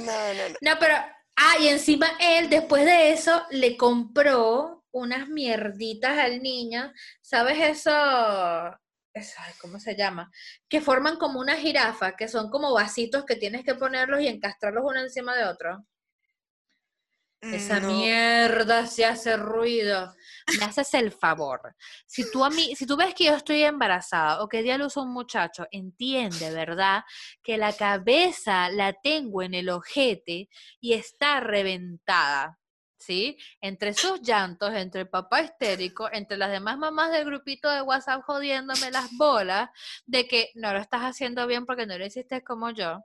Speaker 1: no, no.
Speaker 2: No, pero, ah, y encima él, después de eso, le compró unas mierditas al niño. ¿Sabes eso? Ay, ¿Cómo se llama? Que forman como una jirafa, que son como vasitos que tienes que ponerlos y encastrarlos uno encima de otro. Esa
Speaker 1: No.
Speaker 2: mierda se hace ruido. Me haces el favor. Si tú a mí, si tú ves que yo estoy embarazada o que di a luz a un muchacho, entiende, ¿verdad? Que la cabeza la tengo en el ojete y está reventada. ¿Sí? Entre sus llantos, entre el papá histérico, entre las demás mamás del grupito de WhatsApp jodiéndome las bolas de que no lo estás haciendo bien porque no lo hiciste como yo.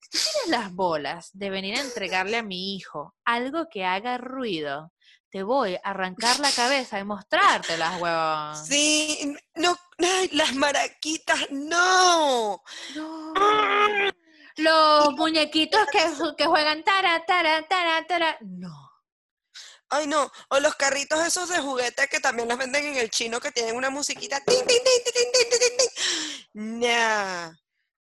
Speaker 2: Si tú tienes las bolas de venir a entregarle a mi hijo algo que haga ruido, te voy a arrancar la cabeza y mostrártelas, huevón.
Speaker 1: Sí, no, ay, las maraquitas, no.
Speaker 2: No. Los muñequitos que, que juegan tara, tara, tara, tara. No.
Speaker 1: Ay, no. O los carritos esos de juguete que también los venden en el chino que tienen una musiquita. tin, tin, tin. Nah.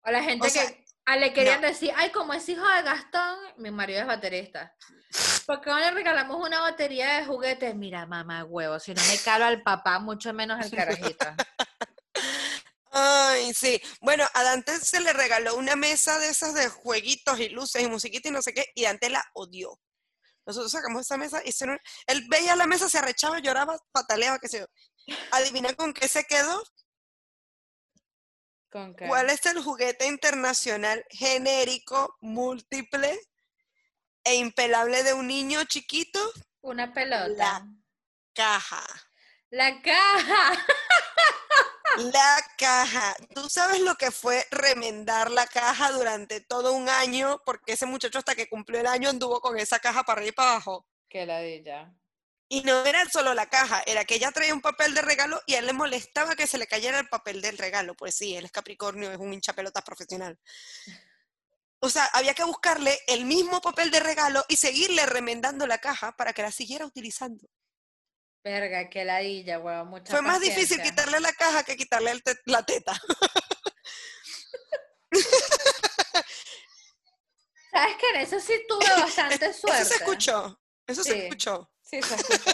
Speaker 2: O la gente
Speaker 1: O sea,
Speaker 2: que ah, le querían decir, ay, como es hijo de Gastón, mi marido es baterista. ¿Por qué no le regalamos una batería de juguetes? Mira, mamá, huevo, si no me calo al papá, mucho menos al carajito.
Speaker 1: Ay, sí. Bueno, a Dante se le regaló una mesa de esas de jueguitos y luces y musiquita y no sé qué, y Dante la odió. Nosotros sacamos esa mesa y hicieron- él veía la mesa, se arrechaba, lloraba, pataleaba, qué sé yo. Adivina con qué se quedó.
Speaker 2: ¿Con qué?
Speaker 1: ¿Cuál es el juguete internacional genérico, múltiple e impelable de un niño chiquito?
Speaker 2: Una pelota.
Speaker 1: La- Caja.
Speaker 2: La caja.
Speaker 1: La caja. ¿Tú sabes lo que fue remendar la caja durante todo un año? Porque ese muchacho hasta que cumplió el año anduvo con esa caja para arriba y para abajo.
Speaker 2: Qué ladilla.
Speaker 1: Y no era solo la caja, era que ella traía un papel de regalo y a él le molestaba que se le cayera el papel del regalo. Pues sí, él es Capricornio, es un hincha pelotas profesional. O sea, había que buscarle el mismo papel de regalo y seguirle remendando la caja para que la siguiera utilizando.
Speaker 2: Verga, qué ladilla, huevón. Mucha
Speaker 1: Fue más difícil quitarle la caja que quitarle el te- la teta.
Speaker 2: ¿Sabes qué? En eso sí tuve bastante suerte.
Speaker 1: Eso se escuchó. Eso se escuchó.
Speaker 2: Sí, se escuchó.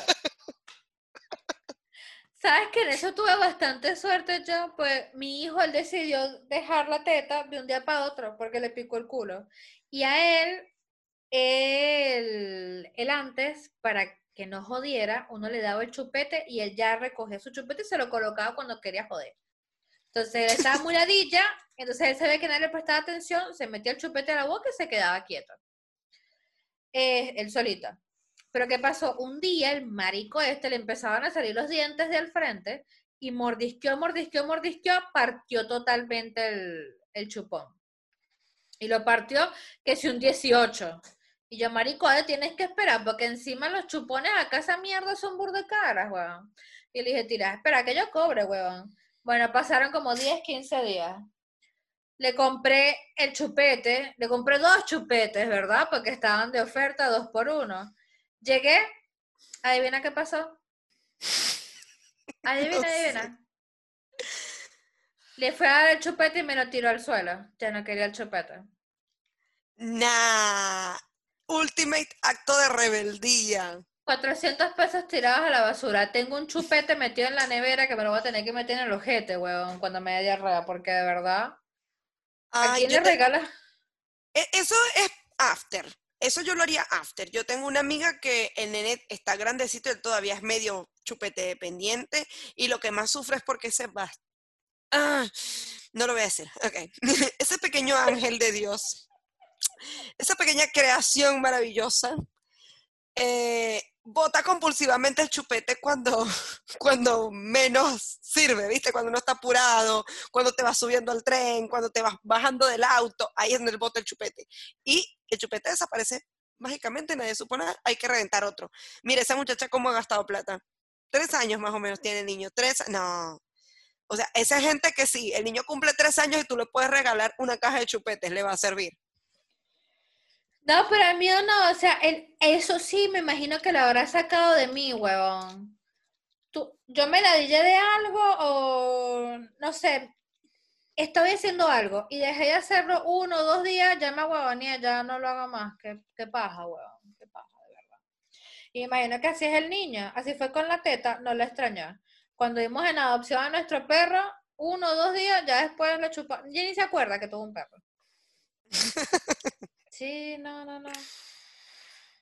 Speaker 2: ¿Sabes que en eso tuve bastante suerte yo? Pues mi hijo, él decidió dejar la teta de un día para otro porque le picó el culo. Y a él, él, él antes, para que no jodiera, uno le daba el chupete y él ya recogía su chupete y se lo colocaba cuando quería joder. Entonces él estaba muy ladilla, entonces él se ve que nadie le prestaba atención, se metía el chupete a la boca y se quedaba quieto. Eh, él solito. Pero ¿qué pasó? Un día el marico este le empezaban a salir los dientes del frente y mordisqueó, mordisqueó, mordisqueó, partió totalmente el, el chupón. Y lo partió que si un 18. Y yo, marico, eh, tienes que esperar, porque encima los chupones acá esa mierda son burda caras, weón. Y le dije, tira, espera que yo cobre, weón. Bueno, pasaron como 10, 15 días. Le compré el chupete, le compré dos chupetes, ¿verdad? Porque estaban de oferta dos por uno. Llegué, adivina qué pasó. Adivina,
Speaker 1: No sé.
Speaker 2: adivina. Le fue a dar el chupete y me lo tiró al suelo. Ya no quería el chupete.
Speaker 1: Nah. Ultimate acto de rebeldía.
Speaker 2: 400 pesos tirados a la basura. Tengo un chupete metido en la nevera que me lo voy a tener que meter en el ojete, weón, cuando me dé diarrea, porque de verdad. ¿A
Speaker 1: Ay,
Speaker 2: quién le
Speaker 1: te-
Speaker 2: regalas?
Speaker 1: e- Eso es after. Eso yo lo haría after. Yo tengo una amiga que el nene está grandecito, él todavía es medio chupete dependiente y lo que más sufre es porque se va. Ah, no lo voy a decir. Ok. Ese pequeño ángel de Dios, esa pequeña creación maravillosa, eh, bota compulsivamente el chupete cuando, cuando menos sirve, ¿viste? Cuando no está apurado, cuando te vas subiendo al tren, cuando te vas bajando del auto, ahí es donde bota el chupete. Y el chupete desaparece mágicamente, nadie supone, hay que reventar otro. Mira, esa muchacha cómo ha gastado plata. Tres años más o menos tiene el niño. Tres, no. O sea, esa gente que sí, el niño cumple tres años y tú le puedes regalar una caja de chupetes, le va a servir.
Speaker 2: No, pero el mío no, o sea, el- eso sí me imagino que lo habrá sacado de mí, huevón. Tú, yo me la dije de algo o no sé, estoy haciendo algo y dejé de hacerlo uno o dos días, ya me huevonía, ya no lo hago más. ¿Qué, qué huevón? ¿Qué paja, de verdad? Y imagino que así es el niño, así fue con la teta, no lo extrañó. Cuando dimos en adopción a nuestro perro, uno o dos días, ya después le chupa, ya ni se acuerda que tuvo un perro. Sí, no, no, no.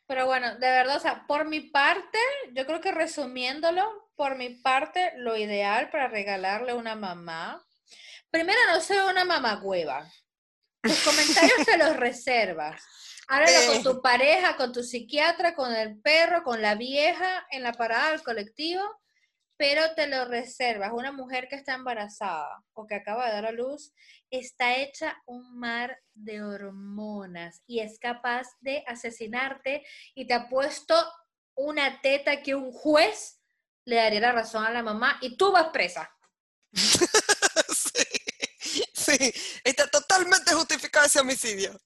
Speaker 2: Pero bueno, de verdad, o sea, por mi parte, yo creo que resumiéndolo, por mi parte, lo ideal para regalarle a una mamá, primero no soy una mamá hueva. Tus comentarios te los reservas. Háblalo con
Speaker 1: Eh.
Speaker 2: tu pareja, con tu psiquiatra, con el perro, con la vieja en la parada del colectivo, pero te lo reservas. Una mujer que está embarazada o que acaba de dar a luz está hecha un mar de hormonas y es capaz de asesinarte y te ha puesto una teta que un juez le daría la razón a la mamá y tú vas presa.
Speaker 1: sí, sí, está totalmente justificado ese homicidio.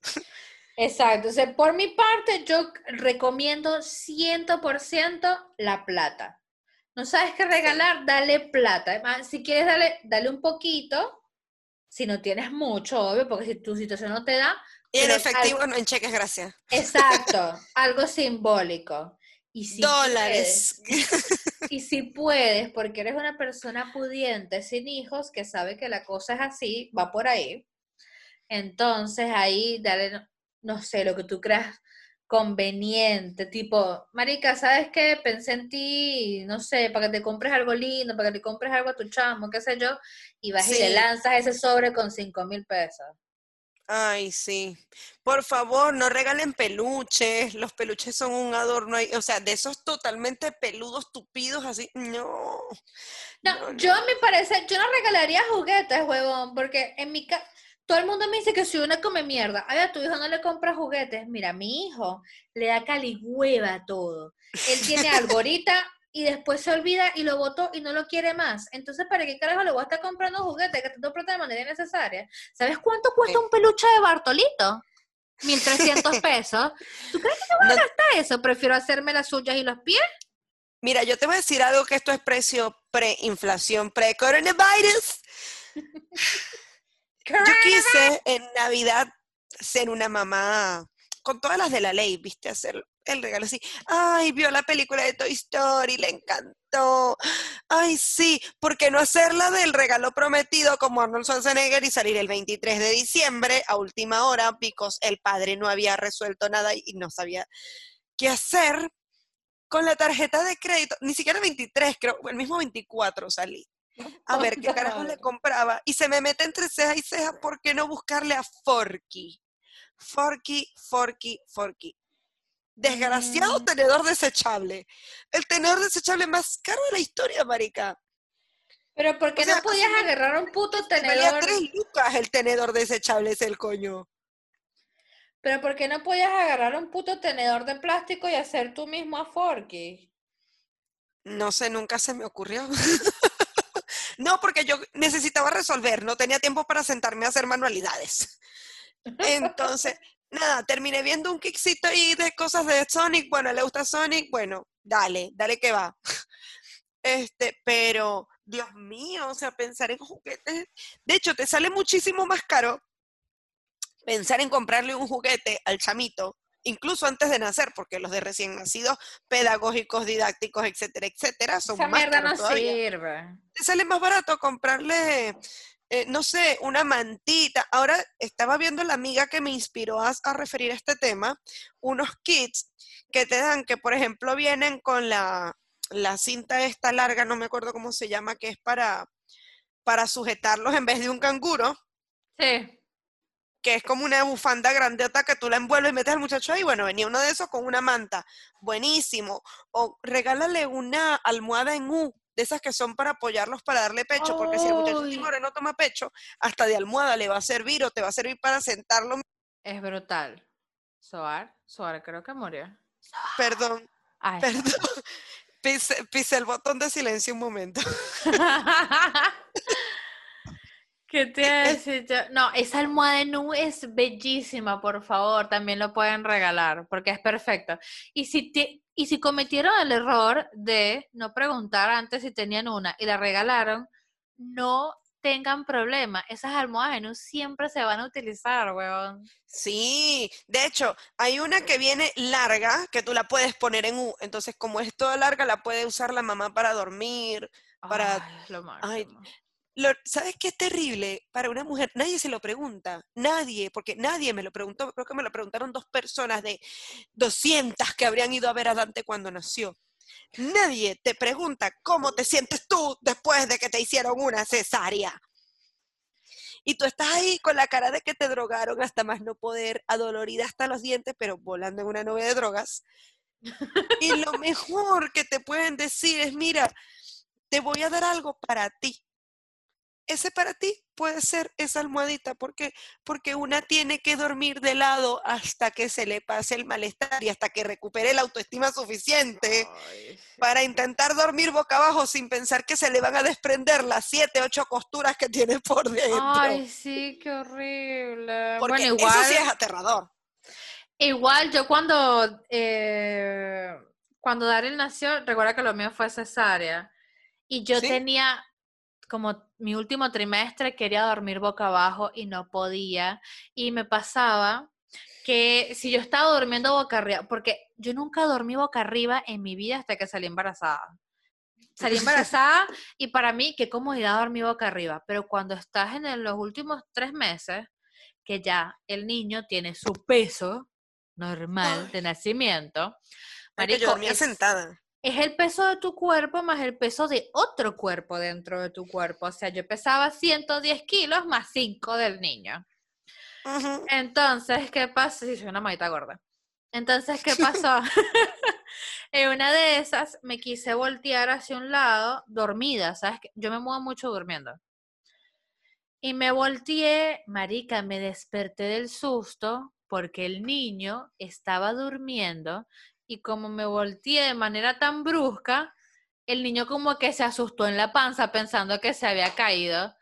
Speaker 2: Exacto. O sea, por mi parte, yo recomiendo 100% la plata. No sabes qué regalar, dale plata. Además, si quieres, dale, dale un poquito. Si no tienes mucho, obvio, porque si tu situación no te da.
Speaker 1: Y en efectivo, no en cheques, gracias.
Speaker 2: Exacto, algo simbólico. Y si
Speaker 1: Dólares.
Speaker 2: puedes- y si puedes, porque eres una persona pudiente, sin hijos, que sabe que la cosa es así, va por ahí. Entonces ahí dale, no sé, lo que tú creas conveniente, tipo, Marica, ¿sabes qué? Pensé en ti, no sé, para que te compres algo lindo, para que te compres algo a tu chamo, qué sé yo, y vas y le lanzas ese sobre con cinco mil pesos.
Speaker 1: Ay, sí. Por favor, no regalen peluches. Los peluches son un adorno. O sea, de esos totalmente peludos, tupidos, así. No.
Speaker 2: No,
Speaker 1: No,
Speaker 2: yo a mi parecer, yo no regalaría juguetes, huevón, porque en mi casa, todo el mundo me dice que soy una come mierda. Ay, a tu hijo no le compras juguetes. Mira, mi hijo le da caligüeva a todo. Él tiene algo ahorita y después se olvida y lo botó y no lo quiere más. Entonces, ¿para qué carajo le voy a estar comprando juguetes que te plata de manera innecesaria? ¿Sabes cuánto cuesta un peluche de Bartolito? 1300 pesos. ¿Tú crees que yo voy a
Speaker 1: No-
Speaker 2: gastar eso? Prefiero hacerme las suyas y los pies.
Speaker 1: Mira, yo te voy a decir algo que esto es precio pre-inflación, pre-coronavirus. Yo quise en Navidad ser una mamá con todas las de la ley, ¿viste? Hacer el regalo así. Ay, vio la película de Toy Story, le encantó. Ay, sí, ¿por qué no hacerla del regalo prometido como Arnold Schwarzenegger y salir el 23 de diciembre a última hora, because el padre no había resuelto nada y no sabía qué hacer? Con la tarjeta de crédito, ni siquiera el 23, creo, el mismo 24 salí a ver qué carajo le compraba. Y se me mete entre ceja y ceja, ¿por qué no buscarle a Forky? Forky, Forky, Forky. Desgraciado
Speaker 2: Mm.
Speaker 1: tenedor desechable. El tenedor desechable más caro de la historia, marica.
Speaker 2: Pero ¿por qué
Speaker 1: O sea,
Speaker 2: no podías agarrar un puto
Speaker 1: Valía
Speaker 2: tenedor?
Speaker 1: tres lucas el tenedor desechable, es el coño.
Speaker 2: Pero ¿por qué no podías agarrar un puto tenedor de plástico y hacer tú mismo a Forky?
Speaker 1: No sé, nunca se me ocurrió. no, porque yo necesitaba resolver, no tenía tiempo para sentarme a hacer manualidades. Entonces, nada, terminé viendo un kickcito ahí de cosas de Sonic. Bueno, le gusta Sonic, bueno, dale, dale que va. Este, pero, Dios mío, o sea, pensar en juguetes. De hecho, te sale muchísimo más caro pensar en comprarle un juguete al chamito, incluso antes de nacer, porque los de recién nacidos, pedagógicos, didácticos, etcétera, etcétera, son
Speaker 2: Esa
Speaker 1: más
Speaker 2: mierda no
Speaker 1: todavía.
Speaker 2: sirve.
Speaker 1: Te sale más barato comprarle eh, no sé, una mantita. Ahora estaba viendo la amiga que me inspiró a, a referir a este tema, unos kits que te dan, que por ejemplo vienen con la, la cinta esta larga, no me acuerdo cómo se llama, que es para, para sujetarlos en vez de un canguro,
Speaker 2: Sí.
Speaker 1: Que es como una bufanda grandota que tú la envuelves y metes al muchacho ahí. Bueno, venía uno de esos con una manta. Buenísimo. O regálale una almohada en U, de esas que son para apoyarlos para darle pecho, porque si el muchacho timore no toma pecho, hasta de almohada le va a servir o te va a servir para sentarlo.
Speaker 2: Es brutal. Soar, Soar creo que murió.
Speaker 1: Perdón,
Speaker 2: Ay.
Speaker 1: perdón. Pise, pisé el botón de silencio un momento.
Speaker 2: ¿Qué te a decir yo? No, esa almohada de nu es bellísima, por favor, también lo pueden regalar, porque es perfecto. Y si, te- y si cometieron el error de no preguntar antes si tenían una y la regalaron, no tengan problema. Esas almohadas de nu siempre se van a utilizar, weón.
Speaker 1: Sí, de hecho, hay una que viene larga, que tú la puedes poner en U. Entonces, como es toda larga, la puede usar la mamá para dormir. Para-
Speaker 2: Ay, lo
Speaker 1: Ay. Lo- ¿Sabes qué es terrible para una mujer? Nadie se lo pregunta, nadie, porque nadie me lo preguntó. Creo que me lo preguntaron dos personas de 200 que habrían ido a ver a Dante cuando nació. Nadie te pregunta cómo te sientes tú después de que te hicieron una cesárea. Y tú estás ahí con la cara de que te drogaron hasta más no poder, adolorida hasta los dientes, pero volando en una nube de drogas. Y lo mejor que te pueden decir es, mira, te voy a dar algo para ti. Ese para ti puede ser esa almohadita, porque porque una tiene que dormir de lado hasta que se le pase el malestar y hasta que recupere la autoestima suficiente
Speaker 2: Ay, sí.
Speaker 1: para intentar dormir boca abajo sin pensar que se le van a desprender las siete, ocho costuras que tiene por dentro.
Speaker 2: Ay, sí, qué horrible.
Speaker 1: porque
Speaker 2: bueno, igual.
Speaker 1: eso sí es aterrador.
Speaker 2: Igual yo cuando, eh, cuando Daryl nació, recuerda que lo mío fue cesárea. Y yo
Speaker 1: ¿Sí?
Speaker 2: tenía como mi último trimestre, quería dormir boca abajo y no podía. Y me pasaba que si yo estaba durmiendo boca arriba, porque yo nunca dormí boca arriba en mi vida hasta que salí embarazada. Salí embarazada y para mí, qué comodidad dormir boca arriba. Pero cuando estás en el- los últimos tres meses, que ya el niño tiene su peso normal de nacimiento,
Speaker 1: Porque yo
Speaker 2: marico,
Speaker 1: dormía
Speaker 2: es,
Speaker 1: sentada.
Speaker 2: Es el peso de tu cuerpo más el peso de otro cuerpo dentro de tu cuerpo. O sea, yo pesaba 110 kilos más 5 del niño. Entonces, ¿qué pasa? Sí, soy una maita gorda. Entonces, ¿qué pasó? en una de esas me quise voltear hacia un lado, dormida, ¿sabes? Yo me muevo mucho durmiendo. Y me volteé, marica, me desperté del susto porque el niño estaba durmiendo y como me volteé de manera tan brusca, el niño como que se asustó en la panza pensando que se había caído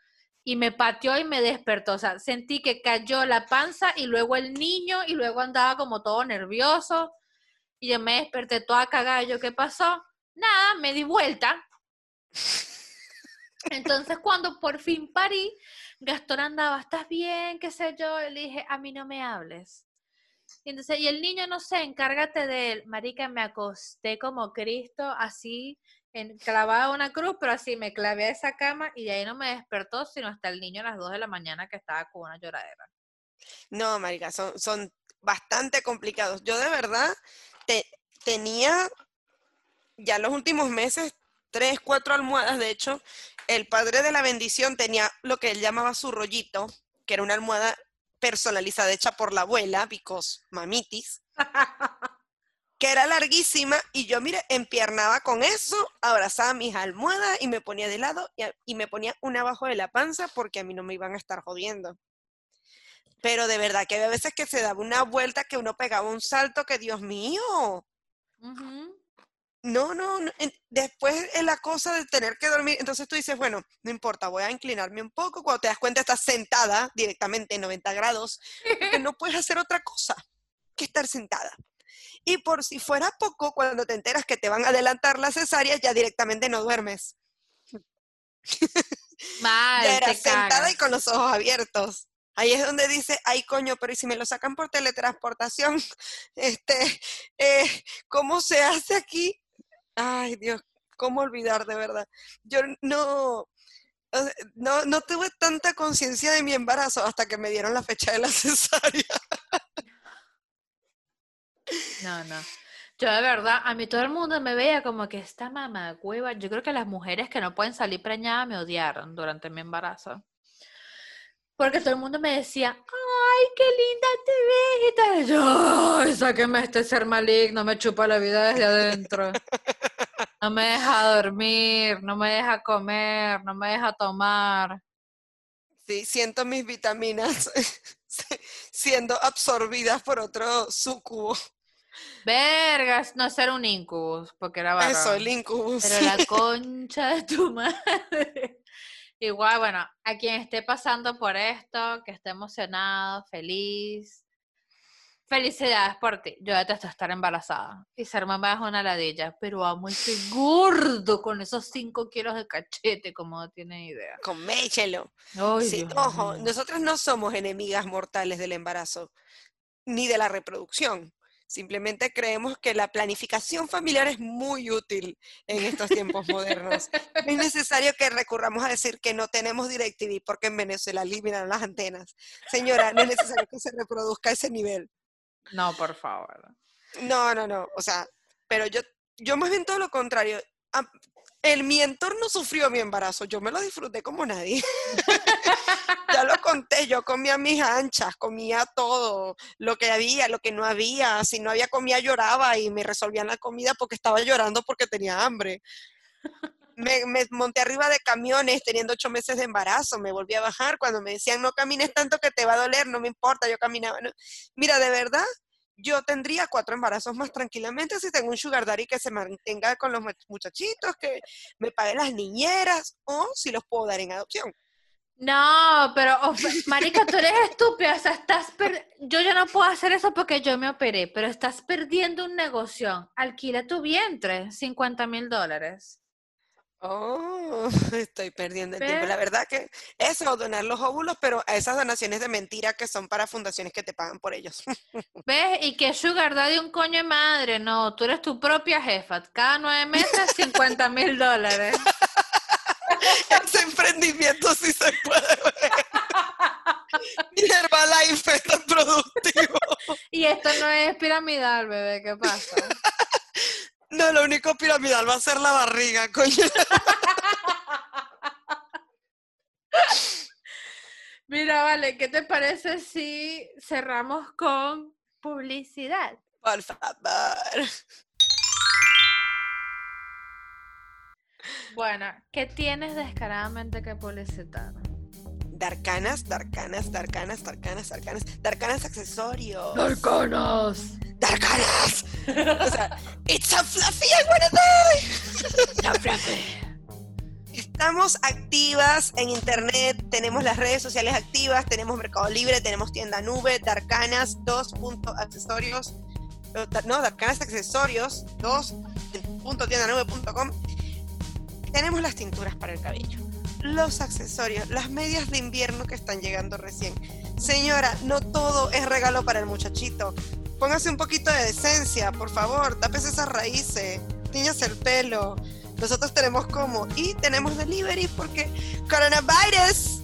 Speaker 2: y me pateó y me despertó. O sea, sentí que cayó la panza y luego el niño y luego andaba como todo nervioso y yo me desperté toda cagada. Yo, ¿qué pasó? Nada, me di vuelta. Entonces, cuando por fin parí, Gastón andaba, ¿estás bien? ¿Qué sé yo? Y le dije, a mí no me hables. Y entonces, y el niño, no sé, encárgate de él. Marica, me acosté como Cristo, así, en, clavada una cruz, pero así me clavé a esa cama y de ahí no me despertó, sino hasta el niño a las 2 de la mañana que estaba con una lloradera.
Speaker 1: No, marica, son, son bastante complicados. Yo de verdad te, tenía ya los últimos meses tres, cuatro almohadas. De hecho, el padre de la bendición tenía lo que él llamaba su rollito, que era una almohada personalizada hecha por la abuela, because mamitis, que era larguísima y yo, mire, empiernaba con eso, abrazaba mis almohadas y me ponía de lado y, me ponía una abajo de la panza porque a mí no me iban a estar jodiendo. Pero de verdad que había veces que se daba una vuelta que uno pegaba un salto que, Dios mío. No, no, no, después es la cosa de tener que dormir, entonces tú dices, bueno, no importa, voy a inclinarme un poco, cuando te das cuenta estás sentada directamente en 90 grados, porque no puedes hacer otra cosa que estar sentada. Y por si fuera poco, cuando te enteras que te van a adelantar la cesárea, ya directamente no duermes.
Speaker 2: Mal,
Speaker 1: Ya
Speaker 2: te
Speaker 1: eras sentada
Speaker 2: cagas.
Speaker 1: y con los ojos abiertos. Ahí es donde dice, ay coño, pero ¿y si me lo sacan por teletransportación? Este, eh, ¿cómo se hace aquí? Ay Dios, ¿cómo olvidar de verdad? Yo no, no, no tuve tanta conciencia de mi embarazo hasta que me dieron la fecha de la cesárea.
Speaker 2: No, no. Yo de verdad, a mí todo el mundo me veía como que esta mamá hueva. Yo creo que las mujeres que no pueden salir preñadas me odiaron durante mi embarazo. Porque todo el mundo me decía, ay, qué linda te ves y yo, ay, sáqueme este ser maligno, me chupa la vida desde adentro. No me deja dormir, no me deja comer, no me deja tomar.
Speaker 1: Sí, siento mis vitaminas siendo absorbidas por otro sucubo.
Speaker 2: Vergas, no ser un incubus, porque era varón.
Speaker 1: Eso, el incubus.
Speaker 2: Pero la concha de tu madre. Igual, bueno, a quien esté pasando por esto, que esté emocionado, feliz. Felicidades por ti. Yo detesto estar embarazada. Y ser mamá es una ladilla, pero amo ese gordo con esos 5 kilos de cachete, como no tiene idea.
Speaker 1: Coméchelo.
Speaker 2: Ay,
Speaker 1: Sí,
Speaker 2: Dios
Speaker 1: ojo,
Speaker 2: mío.
Speaker 1: nosotros no somos enemigas mortales del embarazo, ni de la reproducción. Simplemente creemos que la planificación familiar es muy útil en estos tiempos modernos. No es necesario que recurramos a decir que no tenemos DirecTV porque en Venezuela eliminan las antenas. Señora, no es necesario que se reproduzca ese nivel.
Speaker 2: No, por favor.
Speaker 1: No, no, no. O sea, pero yo, yo más bien todo lo contrario. El, mi entorno sufrió mi embarazo, yo me lo disfruté como nadie. ya lo conté, yo comía mis anchas, comía todo, lo que había, lo que no había. Si no había comida lloraba y me resolvían la comida porque estaba llorando porque tenía hambre. Me, me monté arriba de camiones teniendo ocho meses de embarazo, me volví a bajar cuando me decían no camines tanto que te va a doler, no me importa, yo caminaba. no". Mira, de verdad, yo tendría cuatro embarazos más tranquilamente si tengo un sugar daddy que se mantenga con los much- muchachitos, que me pague las niñeras, o si los puedo dar en adopción.
Speaker 2: No, pero, pe- marica, tú eres estúpida, o sea, estás per- yo ya no puedo hacer eso porque yo me operé, pero estás perdiendo un negocio. Alquila tu vientre, 50 mil dólares.
Speaker 1: Oh, estoy perdiendo el tiempo. La verdad que eso, donar los óvulos, pero a esas donaciones de mentira que son para fundaciones que te pagan por ellos.
Speaker 2: ¿Ves? Y que Sugar Daddy un coño de madre, no, tú eres tu propia jefa, cada nueve meses 50 mil dólares.
Speaker 1: Ese emprendimiento sí se puede ver. Mi Herbalife es tan productivo.
Speaker 2: Y esto no es piramidal, bebé, ¿qué pasa?
Speaker 1: No, lo único piramidal va a ser la barriga, coño.
Speaker 2: Mira, vale, ¿qué te parece si cerramos con publicidad?
Speaker 1: Por favor.
Speaker 2: Bueno, ¿qué tienes descaradamente que publicitar?
Speaker 1: Darkanas, darkanas, darkanas, darkanas, darkanas, darkanas accesorios.
Speaker 2: ¡Arcanos!
Speaker 1: Darkanas. O sea, it's a fluffy, I wanna die. Estamos activas en internet, tenemos las redes sociales activas, tenemos Mercado Libre, tenemos tienda nube, Darkanas, dos punto accesorios, eh, da- no, Darkanas accesorios, dos punto tiendanube.com. Tenemos las tinturas para el cabello, los accesorios, las medias de invierno que están llegando recién. Señora, no todo es regalo para el muchachito. Póngase un poquito de decencia, por favor, tápese esas raíces, tiñase el pelo. Nosotros tenemos como y tenemos delivery porque coronavirus.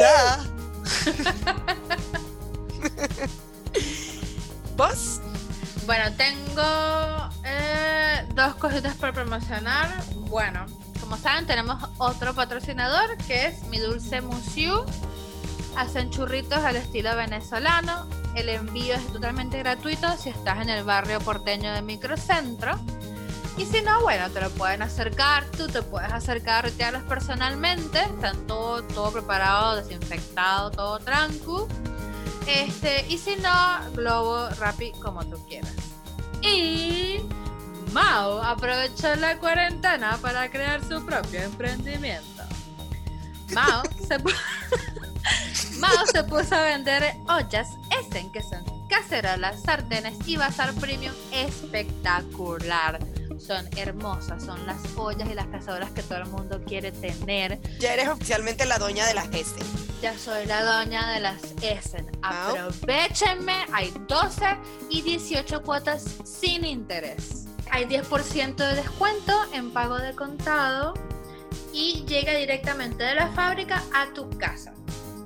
Speaker 1: Da. ¿Vos?
Speaker 2: Bueno, tengo eh, dos cositas por promocionar. Bueno, como saben, tenemos otro patrocinador que es Mi Dulce Musiu. Hacen churritos al estilo venezolano. El envío es totalmente gratuito si estás en el barrio porteño de Microcentro. Y si no, bueno, te lo pueden acercar, tú te puedes acercar a retirarlos personalmente. Están todo, todo preparado, desinfectado, todo tranquilo. Este, y si no, Globo, Rappi, como tú quieras. Y Mao aprovechó la cuarentena para crear su propio emprendimiento. Mao se, pu- Mao se puso a vender ollas Essen, que son cacerolas, sartenes y bazar premium espectacular. Son hermosas, son las ollas y las cacerolas que todo el mundo quiere tener.
Speaker 1: Ya eres oficialmente la doña de las S.
Speaker 2: Ya soy la doña de las Essen. Aprovechenme, hay 12 y 18 cuotas sin interés. Hay 10% de descuento en pago de contado y llega directamente de la fábrica a tu casa.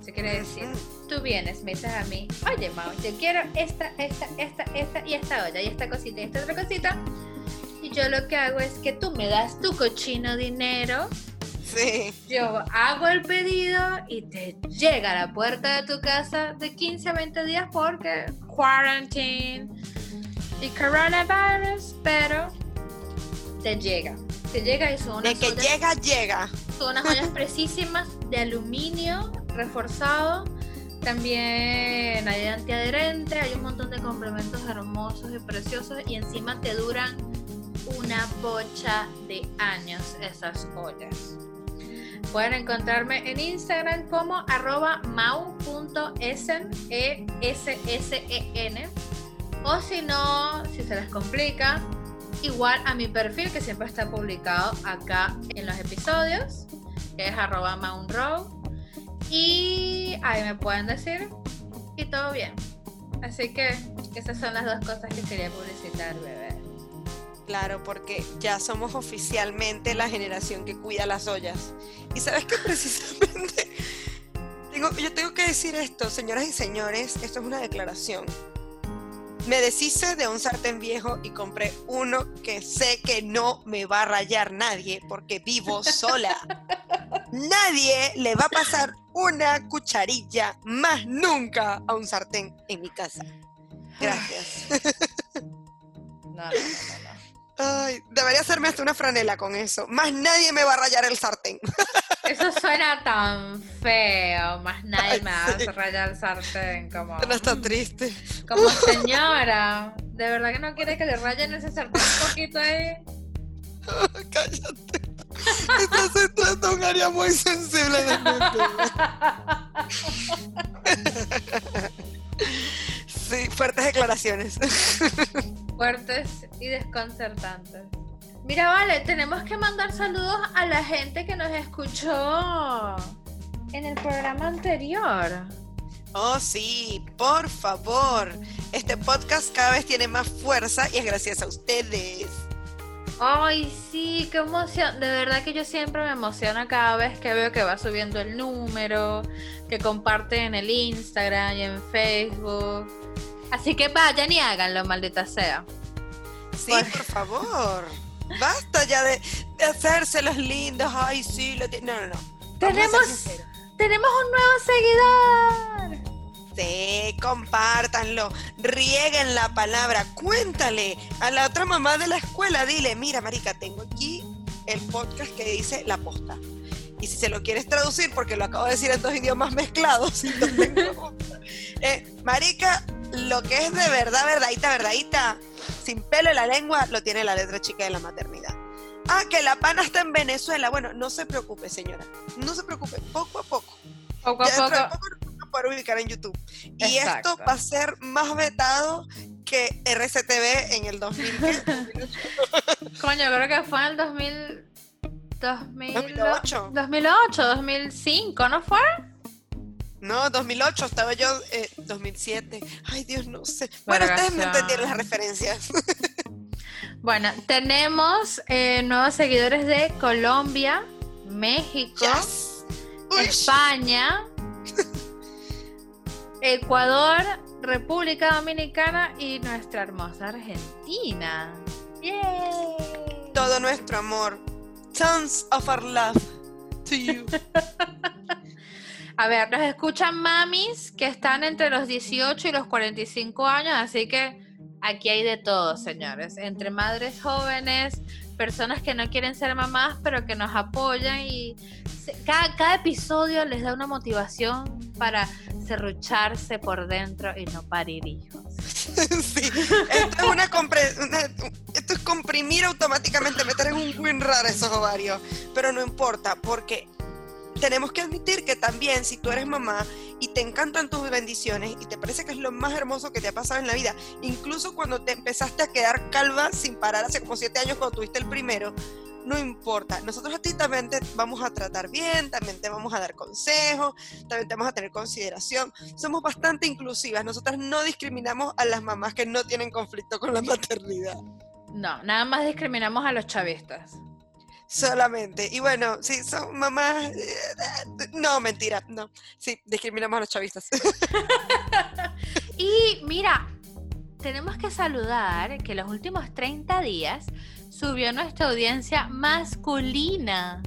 Speaker 2: Se quiere decir, tú vienes, me dices a mí, oye Mau, yo quiero esta, esta, esta, esta y esta olla y esta cosita y esta otra cosita. Y yo lo que hago es que tú me das tu cochino dinero,
Speaker 1: Sí.
Speaker 2: yo hago el pedido y te llega a la puerta de tu casa de 15 a 20 días porque quarantine y coronavirus, pero te llega. Te llega y son unas
Speaker 1: De que
Speaker 2: ollas-
Speaker 1: llega, llega.
Speaker 2: son unas ollas precisísimas de aluminio reforzado. También hay antiadherente, hay un montón de complementos hermosos y preciosos y encima te duran una bocha de años esas ollas. Pueden encontrarme en Instagram como arroba mau.esen, E E-S-S-E-N. O si no, si se les complica, igual a mi perfil que siempre está publicado acá en los episodios, que es arroba maunrow. Y ahí me pueden decir y todo bien. Así que esas son las dos cosas que quería publicitar, bebé.
Speaker 1: Claro, porque ya somos oficialmente la generación que cuida las ollas. Y sabes que precisamente yo tengo que decir esto, señoras y señores, esto es una declaración. Me deshice de un sartén viejo y compré uno que sé que no me va a rayar nadie porque vivo sola. Nadie le va a pasar una cucharilla más nunca a un sartén en mi casa. Gracias.
Speaker 2: No, no, no, no.
Speaker 1: Ay, debería hacerme hasta una franela con eso. Más nadie me va a rayar el sartén.
Speaker 2: Eso suena tan feo, más nadie
Speaker 1: Ay,
Speaker 2: me hace
Speaker 1: sí.
Speaker 2: rayar el sartén como,
Speaker 1: No está triste.
Speaker 2: como señora. De verdad que no quiere que le rayen ese sartén un poquito ahí.
Speaker 1: Cállate. Estás entrando a un área muy sensible de mente. Sí, fuertes declaraciones.
Speaker 2: fuertes y desconcertantes. Mira, vale, tenemos que mandar saludos a la gente que nos escuchó en el programa anterior.
Speaker 1: Oh, sí, por favor. Este podcast cada vez tiene más fuerza y es gracias a ustedes.
Speaker 2: Ay, sí, qué emoción. De verdad que yo siempre me emociono cada vez que veo que va subiendo el número, que comparten en el Instagram y en Facebook. Así que vayan y háganlo, maldita sea.
Speaker 1: Sí,
Speaker 2: Por-
Speaker 1: por favor. Basta ya de, de hacerse los lindos. Ay, sí, lo ti- No, no, no.
Speaker 2: Tenemos, tenemos un nuevo seguidor.
Speaker 1: Sí, compártanlo, rieguen la palabra, cuéntale a la otra mamá de la escuela, dile, mira, marica, tengo aquí el podcast que dice La Posta. Y si se lo quieres traducir, porque lo acabo de decir en dos idiomas mezclados. Eh, marica, lo que es de verdad, verdadita, verdadita, sin pelo en la lengua, lo tiene la letra chica de la maternidad. Ah, que la pana está en Venezuela. Bueno, no se preocupe, señora. No se preocupe, poco a poco.
Speaker 2: Poco a
Speaker 1: Ya de
Speaker 2: poco.
Speaker 1: poder ubicar en YouTube. Y
Speaker 2: Exacto.
Speaker 1: esto va a ser más vetado que RCTV en el 2000. ¿qué?
Speaker 2: Coño, creo que fue en el 2000, 2000,
Speaker 1: 2008.
Speaker 2: 2008, 2005, ¿no fue?
Speaker 1: No, 2008, estaba yo, eh, 2007. Ay, Dios, no sé. Bueno, ustedes me entendieron las referencias.
Speaker 2: Bueno, tenemos eh, nuevos seguidores de Colombia, México,
Speaker 1: Yes.
Speaker 2: España, Ecuador, República Dominicana y nuestra hermosa Argentina. ¡Yay!
Speaker 1: todo nuestro amor. Tons of our love to you.
Speaker 2: A ver, nos escuchan mamis que están entre los 18 y los 45 años, así que aquí hay de todo, señores. Entre madres jóvenes, personas que no quieren ser mamás, pero que nos apoyan y cada, cada episodio les da una motivación para serrucharse por dentro y no parir hijos.
Speaker 1: sí. Esto es comprimir automáticamente, meter en un WinRAR esos ovarios. Pero no importa, porque tenemos que admitir que también si tú eres mamá y te encantan tus bendiciones y te parece que es lo más hermoso que te ha pasado en la vida, incluso cuando te empezaste a quedar calva sin parar hace como siete años cuando tuviste el primero, no importa. Nosotros a ti también te vamos a tratar bien, también te vamos a dar consejos, también te vamos a tener consideración. Somos bastante inclusivas. Nosotras no discriminamos a las mamás que no tienen conflicto con la maternidad.
Speaker 2: No, nada más discriminamos a los chavistas.
Speaker 1: Solamente. Y bueno, sí, son mamás. eh, No, mentira, no. Sí, discriminamos a los chavistas.
Speaker 2: Y mira, tenemos que saludar que los últimos 30 días subió nuestra audiencia masculina.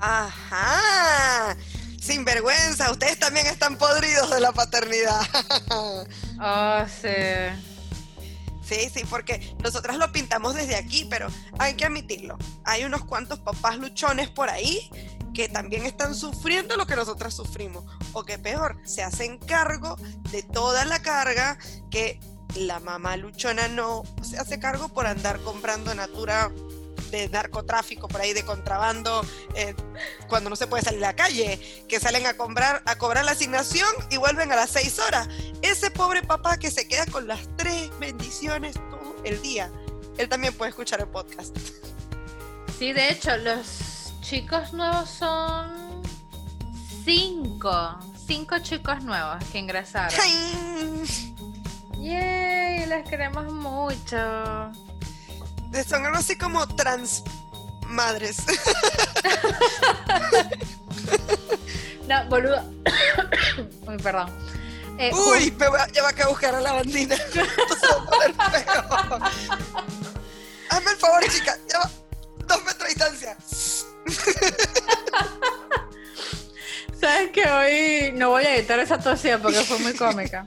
Speaker 1: Ajá. Sin vergüenza, ustedes también están podridos de la paternidad.
Speaker 2: Oh, sí.
Speaker 1: Sí, sí, porque nosotras lo pintamos desde aquí, pero hay que admitirlo. Hay unos cuantos papás luchones por ahí que también están sufriendo lo que nosotras sufrimos. O que peor, se hacen cargo de toda la carga que la mamá luchona no se hace cargo por andar comprando natura de narcotráfico por ahí de contrabando eh, cuando no se puede salir a la calle que salen a comprar a cobrar la asignación y vuelven a las seis horas ese pobre papá que se queda con las tres bendiciones todo el día él también puede escuchar el podcast
Speaker 2: Sí, de hecho, los chicos nuevos son cinco. Cinco chicos nuevos que ingresaron.
Speaker 1: ¡Ay!
Speaker 2: ¡Yay! Les queremos mucho.
Speaker 1: son algo así como trans madres
Speaker 2: No, boludo. Uy, perdón. Eh,
Speaker 1: uy me voy a- ya va a buscar a la bandina hazme el favor chica ya va dos metros de distancia
Speaker 2: ¿Sabes que hoy no voy a editar esa tosía porque fue muy cómica?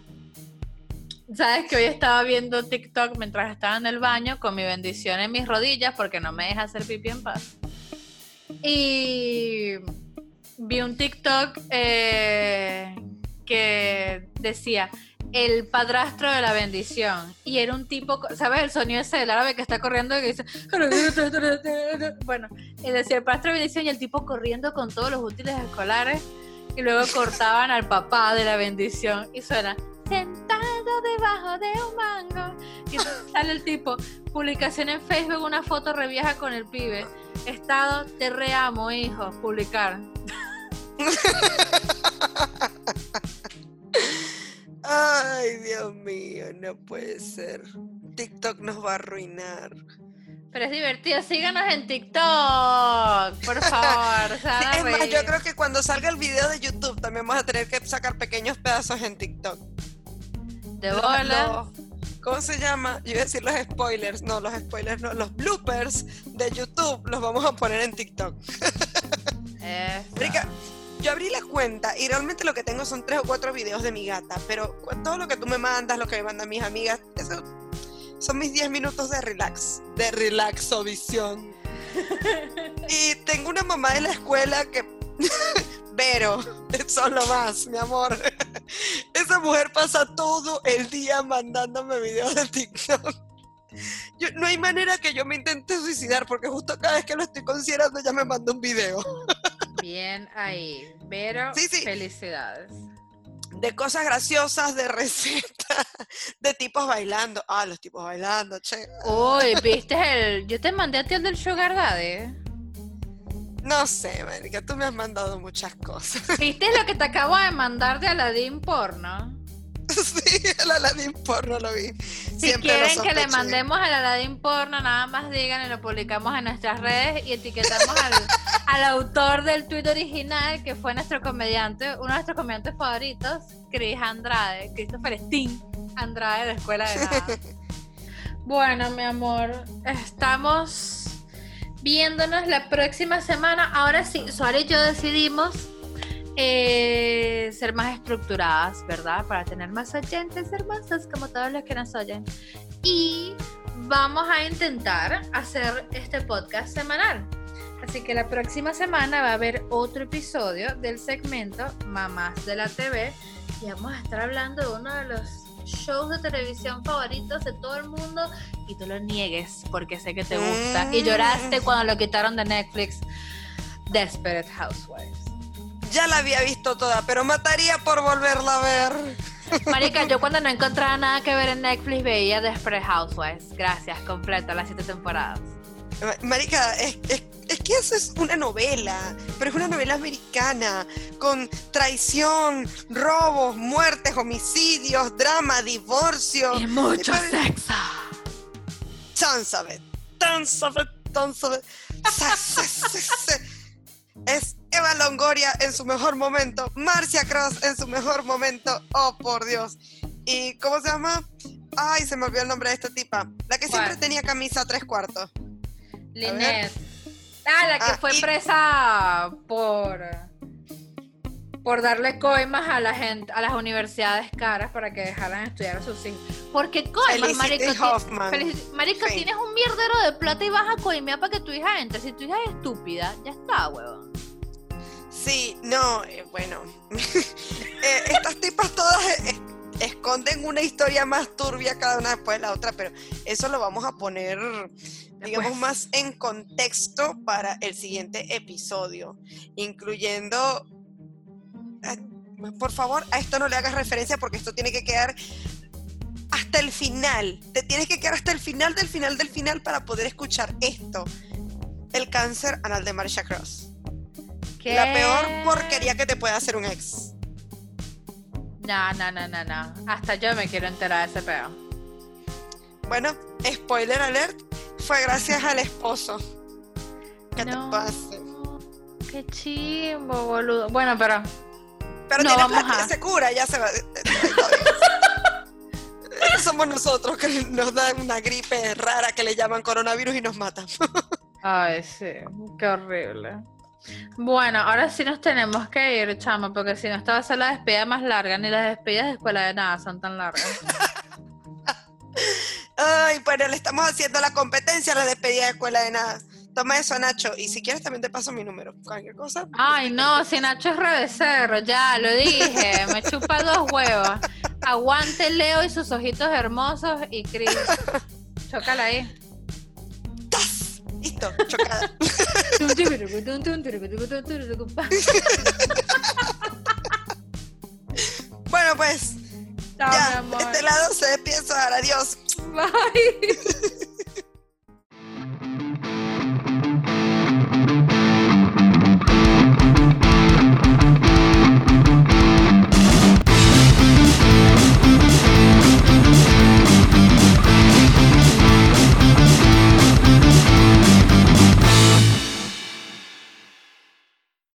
Speaker 2: ¿Sabes que hoy estaba viendo TikTok mientras estaba en el baño con mi bendición en mis rodillas porque no me deja hacer pipí en paz? Y vi un TikTok eh, que decía el padrastro de la bendición y era un tipo, ¿sabes? El sonido ese del árabe que está corriendo y que dice bueno, y decía el padrastro de bendición y el tipo corriendo con todos los útiles escolares y luego cortaban al papá de la bendición y suena sentado debajo de un mango y sale el tipo publicación en Facebook una foto revieja con el pibe. Estado te reamo hijo publicar
Speaker 1: Ay, Dios mío, no puede ser. TikTok nos va a arruinar.
Speaker 2: pero es divertido síganos en TikTok por favor
Speaker 1: Sí, es más, yo creo que cuando salga el video de YouTube también vamos a tener que sacar pequeños pedazos en TikTok.
Speaker 2: de bola
Speaker 1: los- ¿Cómo se llama? Yo iba a decir los spoilers. No, los spoilers no. Los bloopers de YouTube los vamos a poner en TikTok. Rica, yo abrí la cuenta y realmente lo que tengo son tres o cuatro videos de mi gata, pero todo lo que tú me mandas, lo que me mandan mis amigas, eso son mis 10 minutos de relax, de relaxovisión. y tengo una mamá de la escuela que, Vero, son lo más, mi amor. Esa mujer pasa todo el día mandándome videos de TikTok. Yo- no hay manera que yo me intente suicidar porque justo cada vez que lo estoy considerando ya me manda un video.
Speaker 2: bien ahí pero
Speaker 1: Sí, sí.
Speaker 2: felicidades
Speaker 1: de cosas graciosas, de recetas, de tipos bailando. Ah, los tipos bailando, che.
Speaker 2: Uy, viste el. Yo te mandé a ti el del Sugar Daddy.
Speaker 1: No sé, marica, tú me has mandado muchas cosas.
Speaker 2: ¿Viste lo que te acabo de mandar de Aladdin porno?
Speaker 1: sí, el Aladdin porno lo vi.
Speaker 2: Si
Speaker 1: Siempre
Speaker 2: quieren que le mandemos al Aladdin porno, nada más digan y lo publicamos en nuestras redes y etiquetamos al, al autor del tweet original, que fue nuestro comediante, uno de nuestros comediantes favoritos, Chris Andrade, Christopher Steen Andrade de Escuela de Nada. Bueno, mi amor, estamos viéndonos la próxima semana. Ahora sí, Suárez y yo decidimos eh, ser más estructuradas, ¿verdad? Para tener más oyentes hermosos como todos los que nos oyen. Y vamos a intentar hacer este podcast semanal. Así que la próxima semana va a haber otro episodio del segmento Mamás de la TV y vamos a estar hablando de uno de los shows de televisión favoritos de todo el mundo y tú lo niegues porque sé que te gusta y lloraste cuando lo quitaron de Netflix Desperate Housewives.
Speaker 1: Ya la había visto toda, pero mataría por volverla a ver.
Speaker 2: Marica, yo cuando no encontraba nada que ver en Netflix veía Desperate Housewives. Gracias, completa las siete temporadas.
Speaker 1: Ma- Marica, es, es- es que eso es una novela, pero es una novela americana, con traición, robos, muertes, homicidios, drama, divorcio.
Speaker 2: Y mucho sexo.
Speaker 1: It. Thompson. Sa- sa- sa- sa- Es Eva Longoria en su mejor momento, Marcia Cross en su mejor momento, oh por Dios. ¿Y cómo se llama? Ay, se me olvidó el nombre de esta tipa. La que siempre tenía camisa tres cuartos.
Speaker 2: Linet. Ah, la que
Speaker 1: Ah,
Speaker 2: fue
Speaker 1: y-
Speaker 2: presa por por darle coimas a la gente, a las universidades caras para que dejaran estudiar a sus hijos. Porque coimas, marico, marico,
Speaker 1: Sí.
Speaker 2: tienes un mierdero de plata y vas a coimear para que tu hija entre. Si tu hija es estúpida, ya está, huevón.
Speaker 1: Sí, no, eh, bueno. Eh, estas tipas todas eh, esconden una historia más turbia cada una después de la otra, pero eso lo vamos a poner, digamos,
Speaker 2: Después.
Speaker 1: más en contexto para el siguiente episodio, incluyendo... eh, por favor, a esto no le hagas referencia porque esto tiene que quedar hasta el final. Te tienes que quedar hasta el final del final del final para poder escuchar esto. El cáncer anal de Marcia Cross. La peor porquería que te puede hacer un ex.
Speaker 2: No, no, no, no, no. Hasta yo me quiero enterar de ese peo.
Speaker 1: Bueno, spoiler alert, fue gracias al esposo. ¿Qué
Speaker 2: No.
Speaker 1: te pase?
Speaker 2: Qué chimbo, boludo. Bueno, pero
Speaker 1: Pero
Speaker 2: No,
Speaker 1: tiene
Speaker 2: vamos
Speaker 1: plata,
Speaker 2: a-
Speaker 1: se cura, ya se va. Somos nosotros que nos dan una gripe rara que le llaman coronavirus y nos matan.
Speaker 2: Ay, sí, qué horrible. Bueno, ahora sí nos tenemos que ir, chama, porque si no, esta va a ser la despedida más larga. Ni las despedidas de escuela de nada son tan largas.
Speaker 1: Ay, bueno, le estamos haciendo la competencia a la despedida de escuela de nada. Toma eso, Nacho. Y si quieres, también te paso mi número. Cualquier cosa.
Speaker 2: Ay, no, si Nacho es rebecerro, ya lo dije, me chupa dos huevos. Aguante Leo y sus ojitos hermosos y Cris. Chócala ahí.
Speaker 1: ¡Tas! Listo, chocada. bueno, pues,
Speaker 2: Chao, mi
Speaker 1: ya,
Speaker 2: amor.
Speaker 1: de este lado se despide. Adiós.
Speaker 2: Bye.